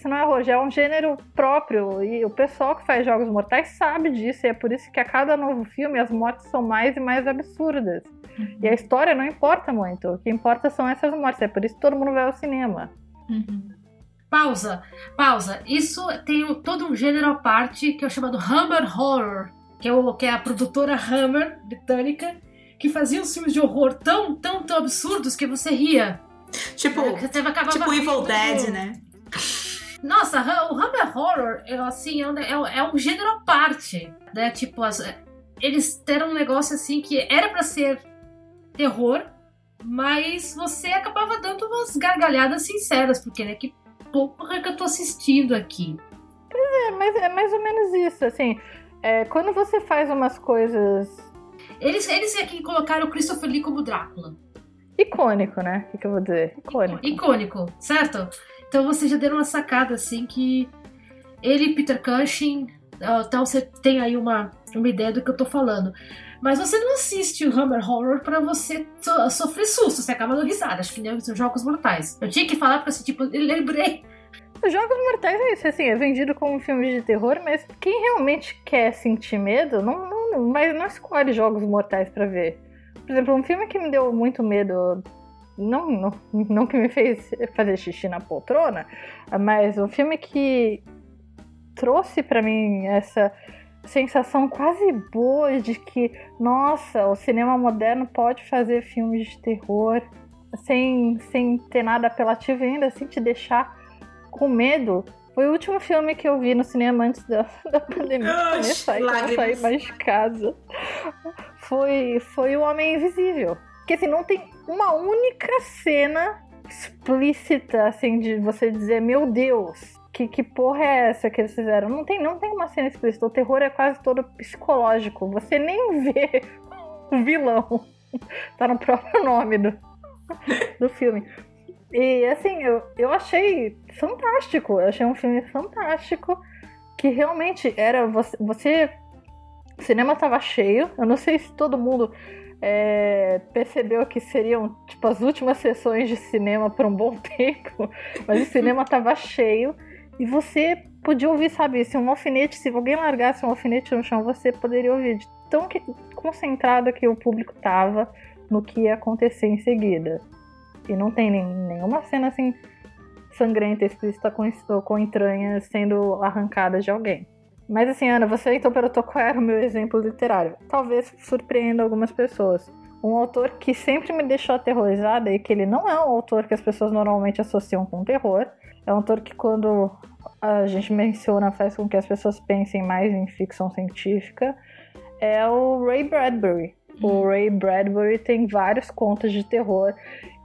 Isso não é horror, já é um gênero próprio. E o pessoal que faz jogos mortais sabe disso. E é por isso que a cada novo filme as mortes são mais e mais absurdas. Uhum. E a história não importa muito. O que importa são essas mortes. É por isso que todo mundo vai ao cinema. Uhum. Pausa, pausa. Isso tem todo um gênero à parte que é o chamado Hammer Horror, que é, o, que é a produtora Hammer britânica, que fazia os filmes de horror tão, tão, tão absurdos que você ria. Tipo, é, tipo Evil Dead, né? Nossa, o Hammer Horror, assim, é um, é, é um gênero à parte, né? Tipo, as, eles teram um negócio assim que era para ser terror, mas você acabava dando umas gargalhadas sinceras, porque, né, que porra que eu tô assistindo aqui. Pois é, mas é mais ou menos isso, assim, é, quando você faz umas coisas... Eles, eles aqui colocaram o Christopher Lee como Drácula. Icônico, né? O que, que eu vou dizer? Icônico. Icônico, certo? Então você já deu uma sacada assim que ele, Peter Cushing, então você tem aí uma, uma ideia do que eu tô falando. Mas você não assiste o Hammer Horror para você so sofrer susto, você acaba dando risada. Acho que nem os Jogos Mortais. Eu tinha que falar porque assim, tipo, lembrei. Os Jogos Mortais é isso, assim, é vendido como um filme de terror, mas quem realmente quer sentir medo não, não, não, mas não escolhe Jogos Mortais para ver. Por exemplo, um filme que me deu muito medo não, não, não que me fez fazer xixi na poltrona, mas um filme que trouxe para mim essa sensação quase boa de que, nossa, o cinema moderno pode fazer filmes de terror sem, sem ter nada apelativo ainda assim te deixar com medo. Foi o último filme que eu vi no cinema antes da, *laughs* da pandemia começar e não sair mais de casa. Foi, foi O Homem Invisível. Que assim, não tem uma única cena explícita, assim, de você dizer, meu Deus, que, que porra é essa que eles fizeram? Não tem, não tem uma cena explícita. O terror é quase todo psicológico. Você nem vê *laughs* o vilão. tá no próprio nome do, do filme. E assim, eu, eu achei fantástico. Eu achei um filme fantástico. Que realmente era. Você. você o cinema tava cheio. Eu não sei se todo mundo é, percebeu que seriam tipo as últimas sessões de cinema por um bom *laughs* tempo, mas o cinema estava cheio e você podia ouvir, sabe, se um alfinete, se alguém largasse um alfinete no chão, você poderia ouvir de tão que, concentrado que o público estava no que ia acontecer em seguida. E não tem nem, nenhuma cena assim sangrenta, explícita com, com entranhas sendo arrancadas de alguém. Mas assim, Ana, você então perguntou qual era o meu exemplo literário. Talvez surpreenda algumas pessoas. Um autor que sempre me deixou aterrorizada e que ele não é um autor que as pessoas normalmente associam com terror. É um autor que quando a gente menciona faz com que as pessoas pensem mais em ficção científica. É o Ray Bradbury. O Ray Bradbury tem vários contos de terror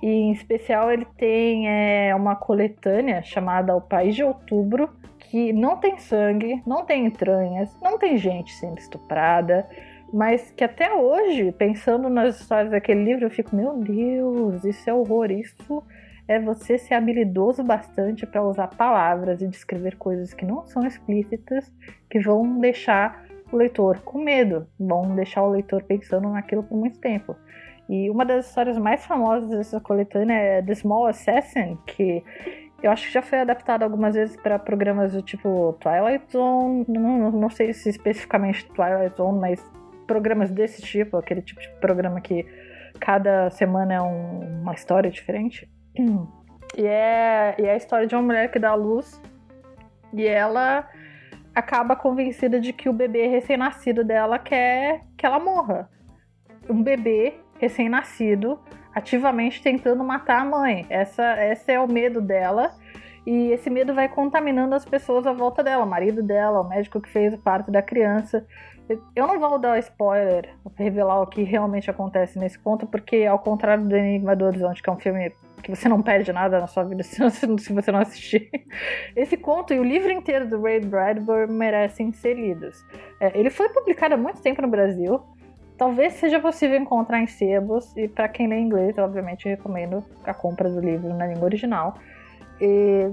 e em especial ele tem é, uma coletânea chamada O País de Outubro, que não tem sangue, não tem entranhas, não tem gente sendo estuprada, mas que até hoje, pensando nas histórias daquele livro, eu fico, meu Deus, isso é horror, isso é você ser habilidoso bastante para usar palavras e descrever coisas que não são explícitas, que vão deixar o leitor com medo, vão deixar o leitor pensando naquilo por muito tempo. E uma das histórias mais famosas dessa coletânea é The Small Assassin, que eu acho que já foi adaptado algumas vezes para programas do tipo Twilight Zone, não, não sei se especificamente Twilight Zone, mas programas desse tipo, aquele tipo de programa que cada semana é um, uma história diferente. E é, e é a história de uma mulher que dá à luz e ela acaba convencida de que o bebê recém-nascido dela quer que ela morra. Um bebê recém-nascido ativamente tentando matar a mãe. Essa, esse é o medo dela. E esse medo vai contaminando as pessoas à volta dela, o marido dela, o médico que fez o parto da criança. Eu não vou dar spoiler, revelar o que realmente acontece nesse conto, porque ao contrário do Enigma do Horizonte, que é um filme que você não perde nada na sua vida se, você não assistir, *laughs* esse conto e o livro inteiro do Ray Bradbury merecem ser lidos. É, ele foi publicado há muito tempo no Brasil, talvez seja possível encontrar em sebos, e para quem lê inglês, obviamente, recomendo a compra do livro na língua original. E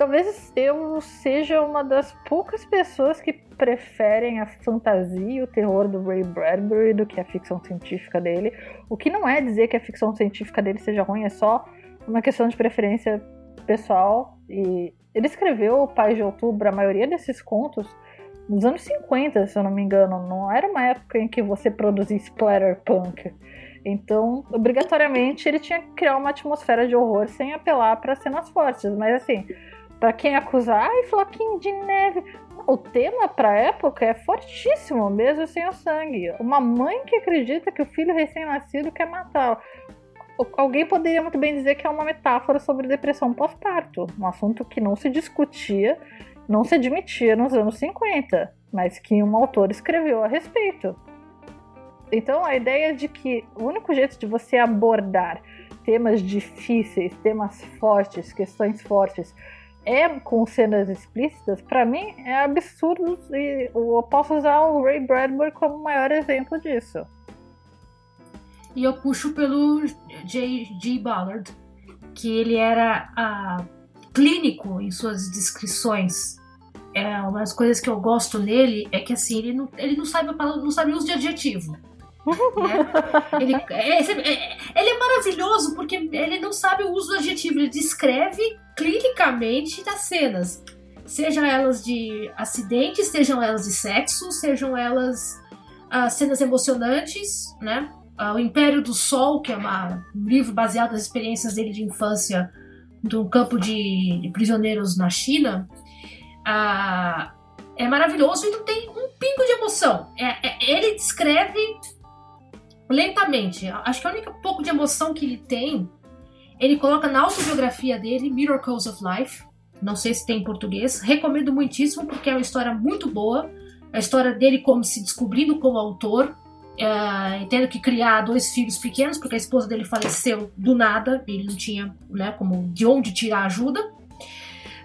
talvez eu seja uma das poucas pessoas que preferem a fantasia e o terror do Ray Bradbury do que a ficção científica dele. O que não é dizer que a ficção científica dele seja ruim, é só uma questão de preferência pessoal. E ele escreveu O Pai de Outubro, a maioria desses contos, nos anos 50, se eu não me engano. Não era uma época em que você produzia splatterpunk. Então, obrigatoriamente, ele tinha que criar uma atmosfera de horror sem apelar para cenas fortes. Mas assim, para quem acusar, ai, floquinho de neve. O tema para época é fortíssimo, mesmo sem o sangue. Uma mãe que acredita que o filho recém-nascido quer matá-lo. Alguém poderia muito bem dizer que é uma metáfora sobre depressão pós-parto, um assunto que não se discutia, não se admitia nos anos 50, mas que um autor escreveu a respeito. Então, a ideia de que o único jeito de você abordar temas difíceis, temas fortes, questões fortes, é com cenas explícitas, para mim é absurdo e eu posso usar o Ray Bradbury como maior exemplo disso. E eu puxo pelo J.G. Ballard, que ele era a, clínico em suas descrições. É, uma das coisas que eu gosto nele é que assim, ele não, ele não sabe não sabe uso de adjetivo. Né? Ele, é, é, ele é maravilhoso porque ele não sabe o uso do adjetivo, ele descreve clinicamente das cenas. Sejam elas de acidentes, sejam elas de sexo, sejam elas uh, cenas emocionantes, né? Uh, o Império do Sol, que é uma, um livro baseado nas experiências dele de infância do campo de, de prisioneiros na China, uh, é maravilhoso e não tem um pingo de emoção. É, é, ele descreve lentamente. Acho que a única pouco de emoção que ele tem, ele coloca na autobiografia dele, Miracles of Life. Não sei se tem em português. Recomendo muitíssimo porque é uma história muito boa. A história dele como se descobrindo como autor, uh, tendo que criar dois filhos pequenos, porque a esposa dele faleceu do nada, ele não tinha né, como de onde tirar ajuda.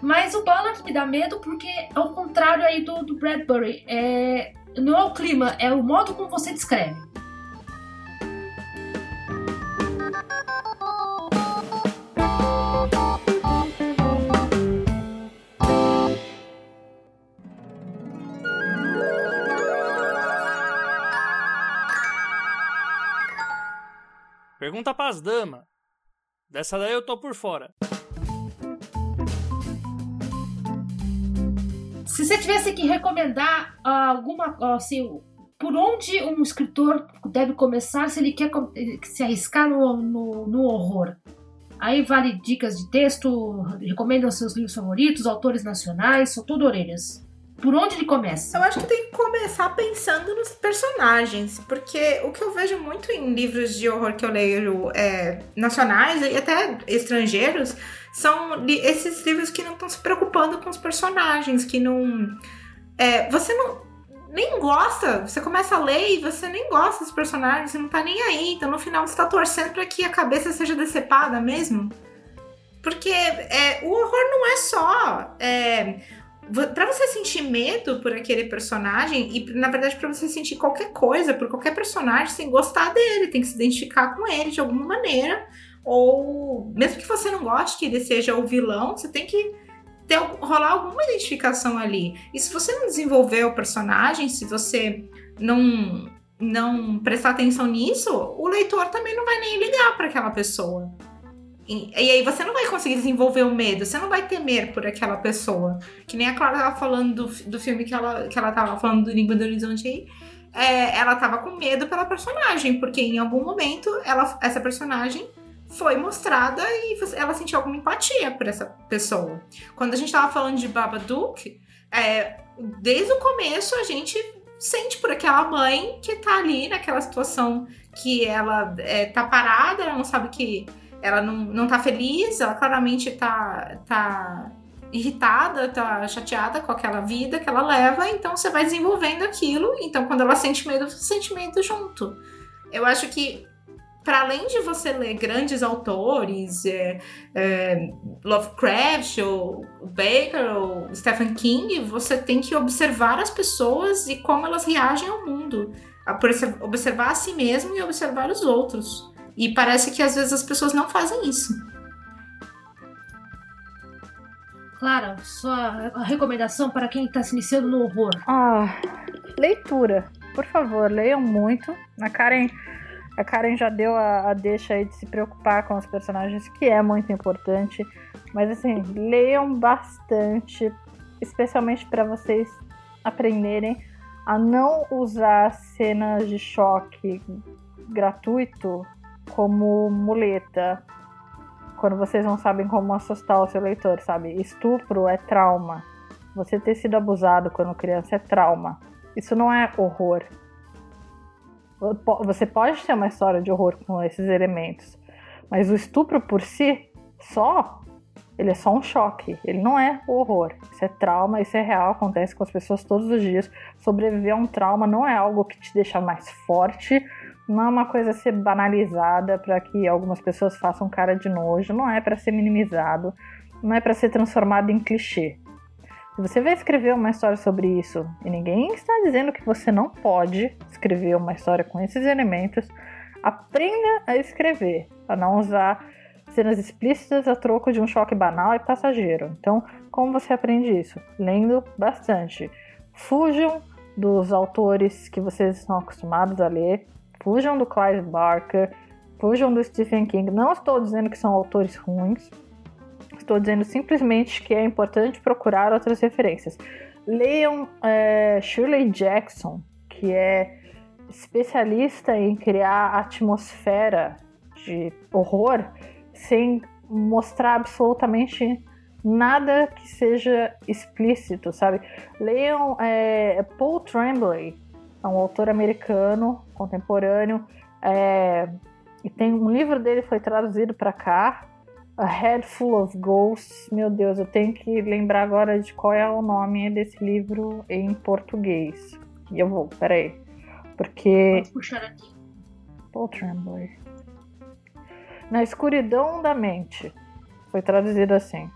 Mas o Ballard me dá medo porque, ao contrário aí do, do Bradbury, é, não é o clima, é o modo como você descreve. Pergunta pras damas. Dessa daí eu tô por fora. Se você tivesse que recomendar alguma assim, por onde um escritor deve começar se ele quer se arriscar no, no, no horror? Aí vale dicas de texto, recomendam seus livros favoritos, autores nacionais, sou tudo orelhas. Por onde ele começa? Eu acho que tem que começar pensando nos personagens, porque o que eu vejo muito em livros de horror que eu leio é, nacionais e até estrangeiros são esses livros que não estão se preocupando com os personagens, que não. É, você não. Nem gosta, você começa a ler e você nem gosta dos personagens, você não tá nem aí. Então no final você tá torcendo para que a cabeça seja decepada mesmo. Porque é, o horror não é só. É, para você sentir medo por aquele personagem e na verdade para você sentir qualquer coisa por qualquer personagem, você tem que gostar dele, tem que se identificar com ele de alguma maneira, ou mesmo que você não goste que ele seja o vilão, você tem que ter, rolar alguma identificação ali. E se você não desenvolver o personagem, se você não não prestar atenção nisso, o leitor também não vai nem ligar para aquela pessoa. E, e, aí você não vai conseguir desenvolver o medo, você não vai temer por aquela pessoa. Que nem a Clara tava falando do, do filme que ela, que ela tava falando do Língua do Horizonte aí. É, ela tava com medo pela personagem, porque em algum momento ela, essa personagem foi mostrada e ela sentiu alguma empatia por essa pessoa. Quando a gente tava falando de Babadook, é, desde o começo a gente sente por aquela mãe que tá ali naquela situação que ela é, tá parada, ela não sabe que ela não, não tá feliz, ela claramente tá, tá irritada, tá chateada com aquela vida que ela leva, então você vai desenvolvendo aquilo, então quando ela sente medo, você sente medo junto. Eu acho que para além de você ler grandes autores, é, é, Lovecraft, ou Baker, ou Stephen King, você tem que observar as pessoas e como elas reagem ao mundo. Observar a si mesmo e observar os outros. E parece que às vezes as pessoas não fazem isso. Clara, sua recomendação para quem está se iniciando no horror? Ah, leitura. Por favor, leiam muito. A Karen, a Karen já deu a, a deixa aí de se preocupar com os personagens, que é muito importante. Mas assim, leiam bastante, especialmente para vocês aprenderem a não usar cenas de choque gratuito como muleta quando vocês não sabem como assustar o seu leitor, sabe? Estupro é trauma. Você ter sido abusado quando criança é trauma. Isso não é horror. Você pode ter uma história de horror com esses elementos, mas o estupro por si só, ele é só um choque. Ele não é horror. Isso é trauma, isso é real, acontece com as pessoas todos os dias. Sobreviver a um trauma não é algo que te deixa mais forte não é uma coisa a ser banalizada para que algumas pessoas façam cara de nojo, não é para ser minimizado, não é para ser transformado em clichê. Se você vai escrever uma história sobre isso e ninguém está dizendo que você não pode escrever uma história com esses elementos, aprenda a escrever, a não usar cenas explícitas a troco de um choque banal e passageiro. Então, como você aprende isso? Lendo bastante. Fujam dos autores que vocês estão acostumados a ler, fujam do Clive Barker, fujam do Stephen King. Não estou dizendo que são autores ruins, estou dizendo simplesmente que é importante procurar outras referências. Leiam é, Shirley Jackson, que é especialista em criar atmosfera de horror sem mostrar absolutamente nada que seja explícito, sabe? Leiam é, Paul Tremblay, é um autor americano contemporâneo. É, e tem um livro dele foi traduzido para cá, A Head Full of Ghosts. Meu Deus, eu tenho que lembrar agora de qual é o nome desse livro em português. E eu vou, peraí. Porque. Vou puxar aqui. Paul Tremblay. Na escuridão da mente. Foi traduzido assim.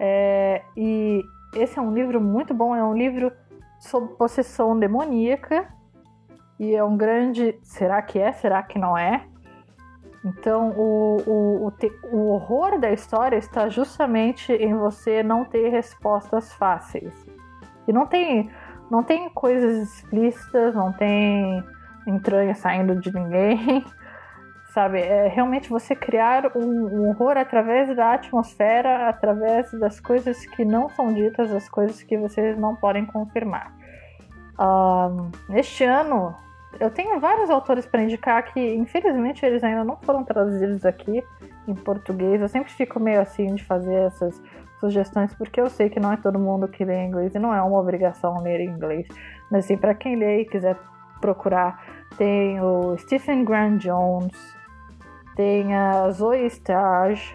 É, e esse é um livro muito bom, é um livro sobre possessão demoníaca e é um grande será que é, será que não é? Então, o, o, o, te, o, horror da história está justamente em você não ter respostas fáceis. E não tem, não tem coisas explícitas, não tem entranha saindo de ninguém, *laughs* sabe? É realmente você criar um, um horror através da atmosfera, através das coisas que não são ditas, as coisas que vocês não podem confirmar. Um, este ano, eu tenho vários autores para indicar que, infelizmente, eles ainda não foram traduzidos aqui em português. Eu sempre fico meio assim de fazer essas sugestões, porque eu sei que não é todo mundo que lê inglês e não é uma obrigação ler inglês. Mas, assim, para quem lê e quiser procurar, tem o Stephen Grant Jones, tem a Zoe Stage,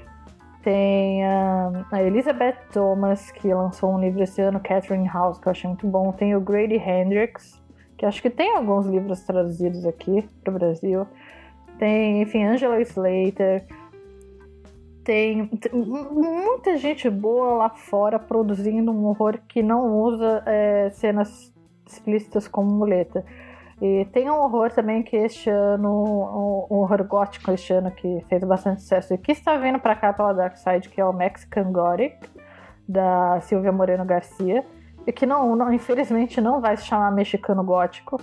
tem a Elizabeth Thomas, que lançou um livro esse ano, Catherine House, que eu achei muito bom. Tem o Grady Hendrix, que acho que tem alguns livros traduzidos aqui para o Brasil. Tem, enfim, Angela Slater. tem, tem, muita gente boa lá fora produzindo um horror que não usa é, cenas explícitas como muleta. E tem um horror também que este ano, um, horror gótico este ano que fez bastante sucesso e que está vindo para cá pela Dark Side, que é o Mexican Gothic, da Silvia Moreno Garcia. Que não, não, infelizmente não vai se chamar mexicano gótico,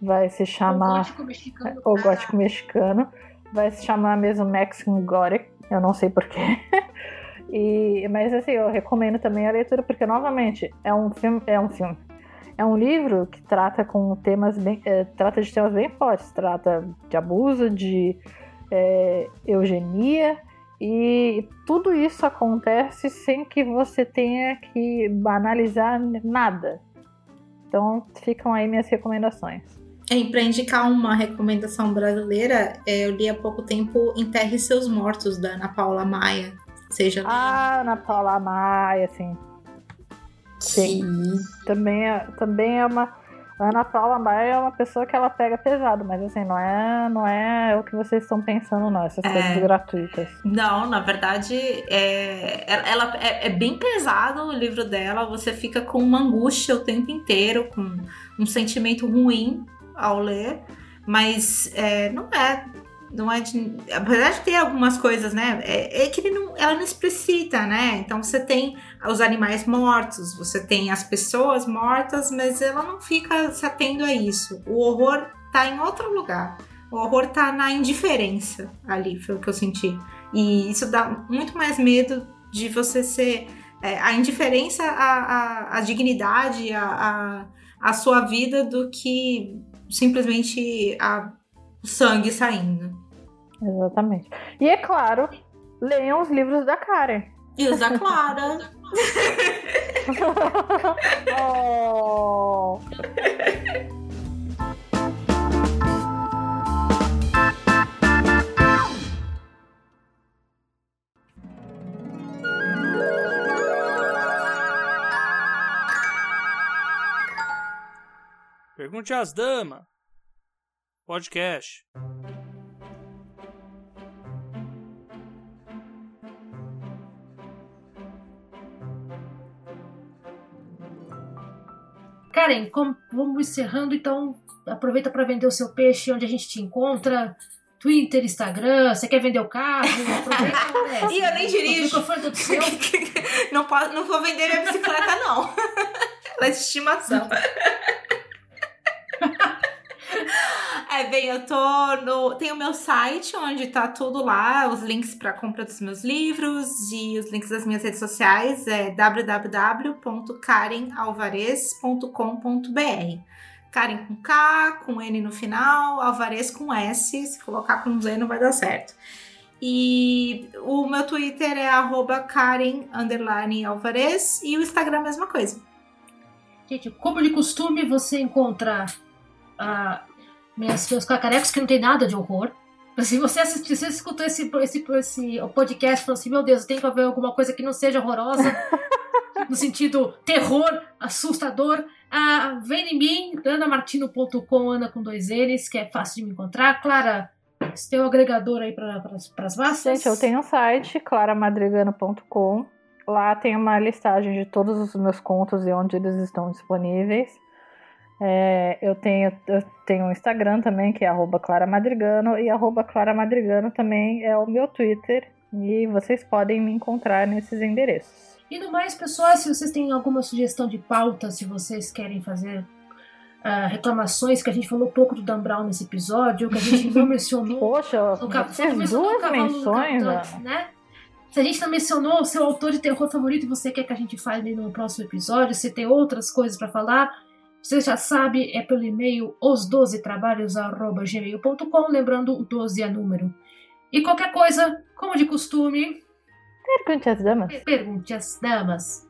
vai se chamar. O gótico mexicano. O gótico mexicano. Vai se chamar mesmo Mexican Gothic, eu não sei porquê. *laughs* e, mas assim, eu recomendo também a leitura, porque novamente é um filme. É um filme é um livro que trata com temas bem, é, trata de temas bem fortes, trata de abuso, de é, eugenia e tudo isso acontece sem que você tenha que banalizar nada. Então ficam aí minhas recomendações. É, para indicar uma recomendação brasileira, é, eu li há pouco tempo Enterre Seus Mortos, da Ana Paula Maia. Seja ah, Ana Paula Maia, sim. Sim. Também é, também é uma. A Ana Paula Maia é uma pessoa que ela pega pesado, mas assim, não é, não é o que vocês estão pensando, não, essas é... coisas gratuitas. Não, na verdade, é, ela é, é, bem pesado o livro dela, você fica com uma angústia o tempo inteiro, com um sentimento ruim ao ler, mas é, não é não é de. Apesar de ter algumas coisas, né? É, é que não, ela não explicita, né? Então você tem os animais mortos, você tem as pessoas mortas, mas ela não fica se atendo a isso. O horror tá em outro lugar. O horror tá na indiferença ali, foi o que eu senti. E isso dá muito mais medo de você ser. É, a indiferença à, à, à dignidade, à, à, à sua vida, do que simplesmente a sangue saindo. Exatamente. E é claro, leiam os livros da Karen. E os da Clara. oh. *laughs* Pergunte às damas. Podcast. Karen, como, vamos encerrando, então aproveita para vender o seu peixe onde a gente te encontra. Twitter, Instagram, você quer vender o carro? Aproveita. e *laughs* eu nem dirijo. O microfone todo seu. *laughs* não, posso, não vou vender minha bicicleta, não. *laughs* Ela é de estimação. É, bem, eu tô no. Tem o meu site onde tá tudo lá, os links para compra dos meus livros e os links das minhas redes sociais. É www.karenalvarez.com.br. Karen com K, com N no final, Alvarez com S. Se colocar com Z não vai dar certo. E o meu Twitter é Karen Alvarez e o Instagram é a mesma coisa. Gente, como de costume, você encontra a meus cacarecos que não tem nada de horror. Se você assistiu, se você escutou esse, esse, esse podcast falou assim, meu Deus, tem que ver alguma coisa que não seja horrorosa, *laughs* no sentido terror, assustador, ah, vem em mim, anamartino.com, Ana com dois N's, que é fácil de me encontrar. Clara, você tem um agregador aí para as massas? Gente, eu tenho um site, claramadrigano.com. Lá tem uma listagem de todos os meus contos e onde eles estão disponíveis. É, eu tenho eu tenho um Instagram também, que é @claramadrigano e @claramadrigano também é o meu Twitter e vocês podem me encontrar nesses endereços. E no mais, pessoal, se vocês têm alguma sugestão de pauta, se vocês querem fazer uh, reclamações, que a gente falou um pouco do Dan Brown nesse episódio, que a gente não *laughs* mencionou. Poxa, no cap... duas menções, né? Se a gente não mencionou o seu autor de terror favorito e você quer que a gente fale no próximo episódio, se tem outras coisas para falar, você já sabe, é pelo e-mail os12trabalhos.gmail.com, lembrando o 12 é número. E qualquer coisa, como de costume. Pergunte às damas. Pergunte às damas.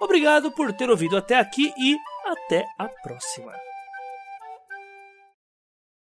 Obrigado por ter ouvido até aqui e até a próxima.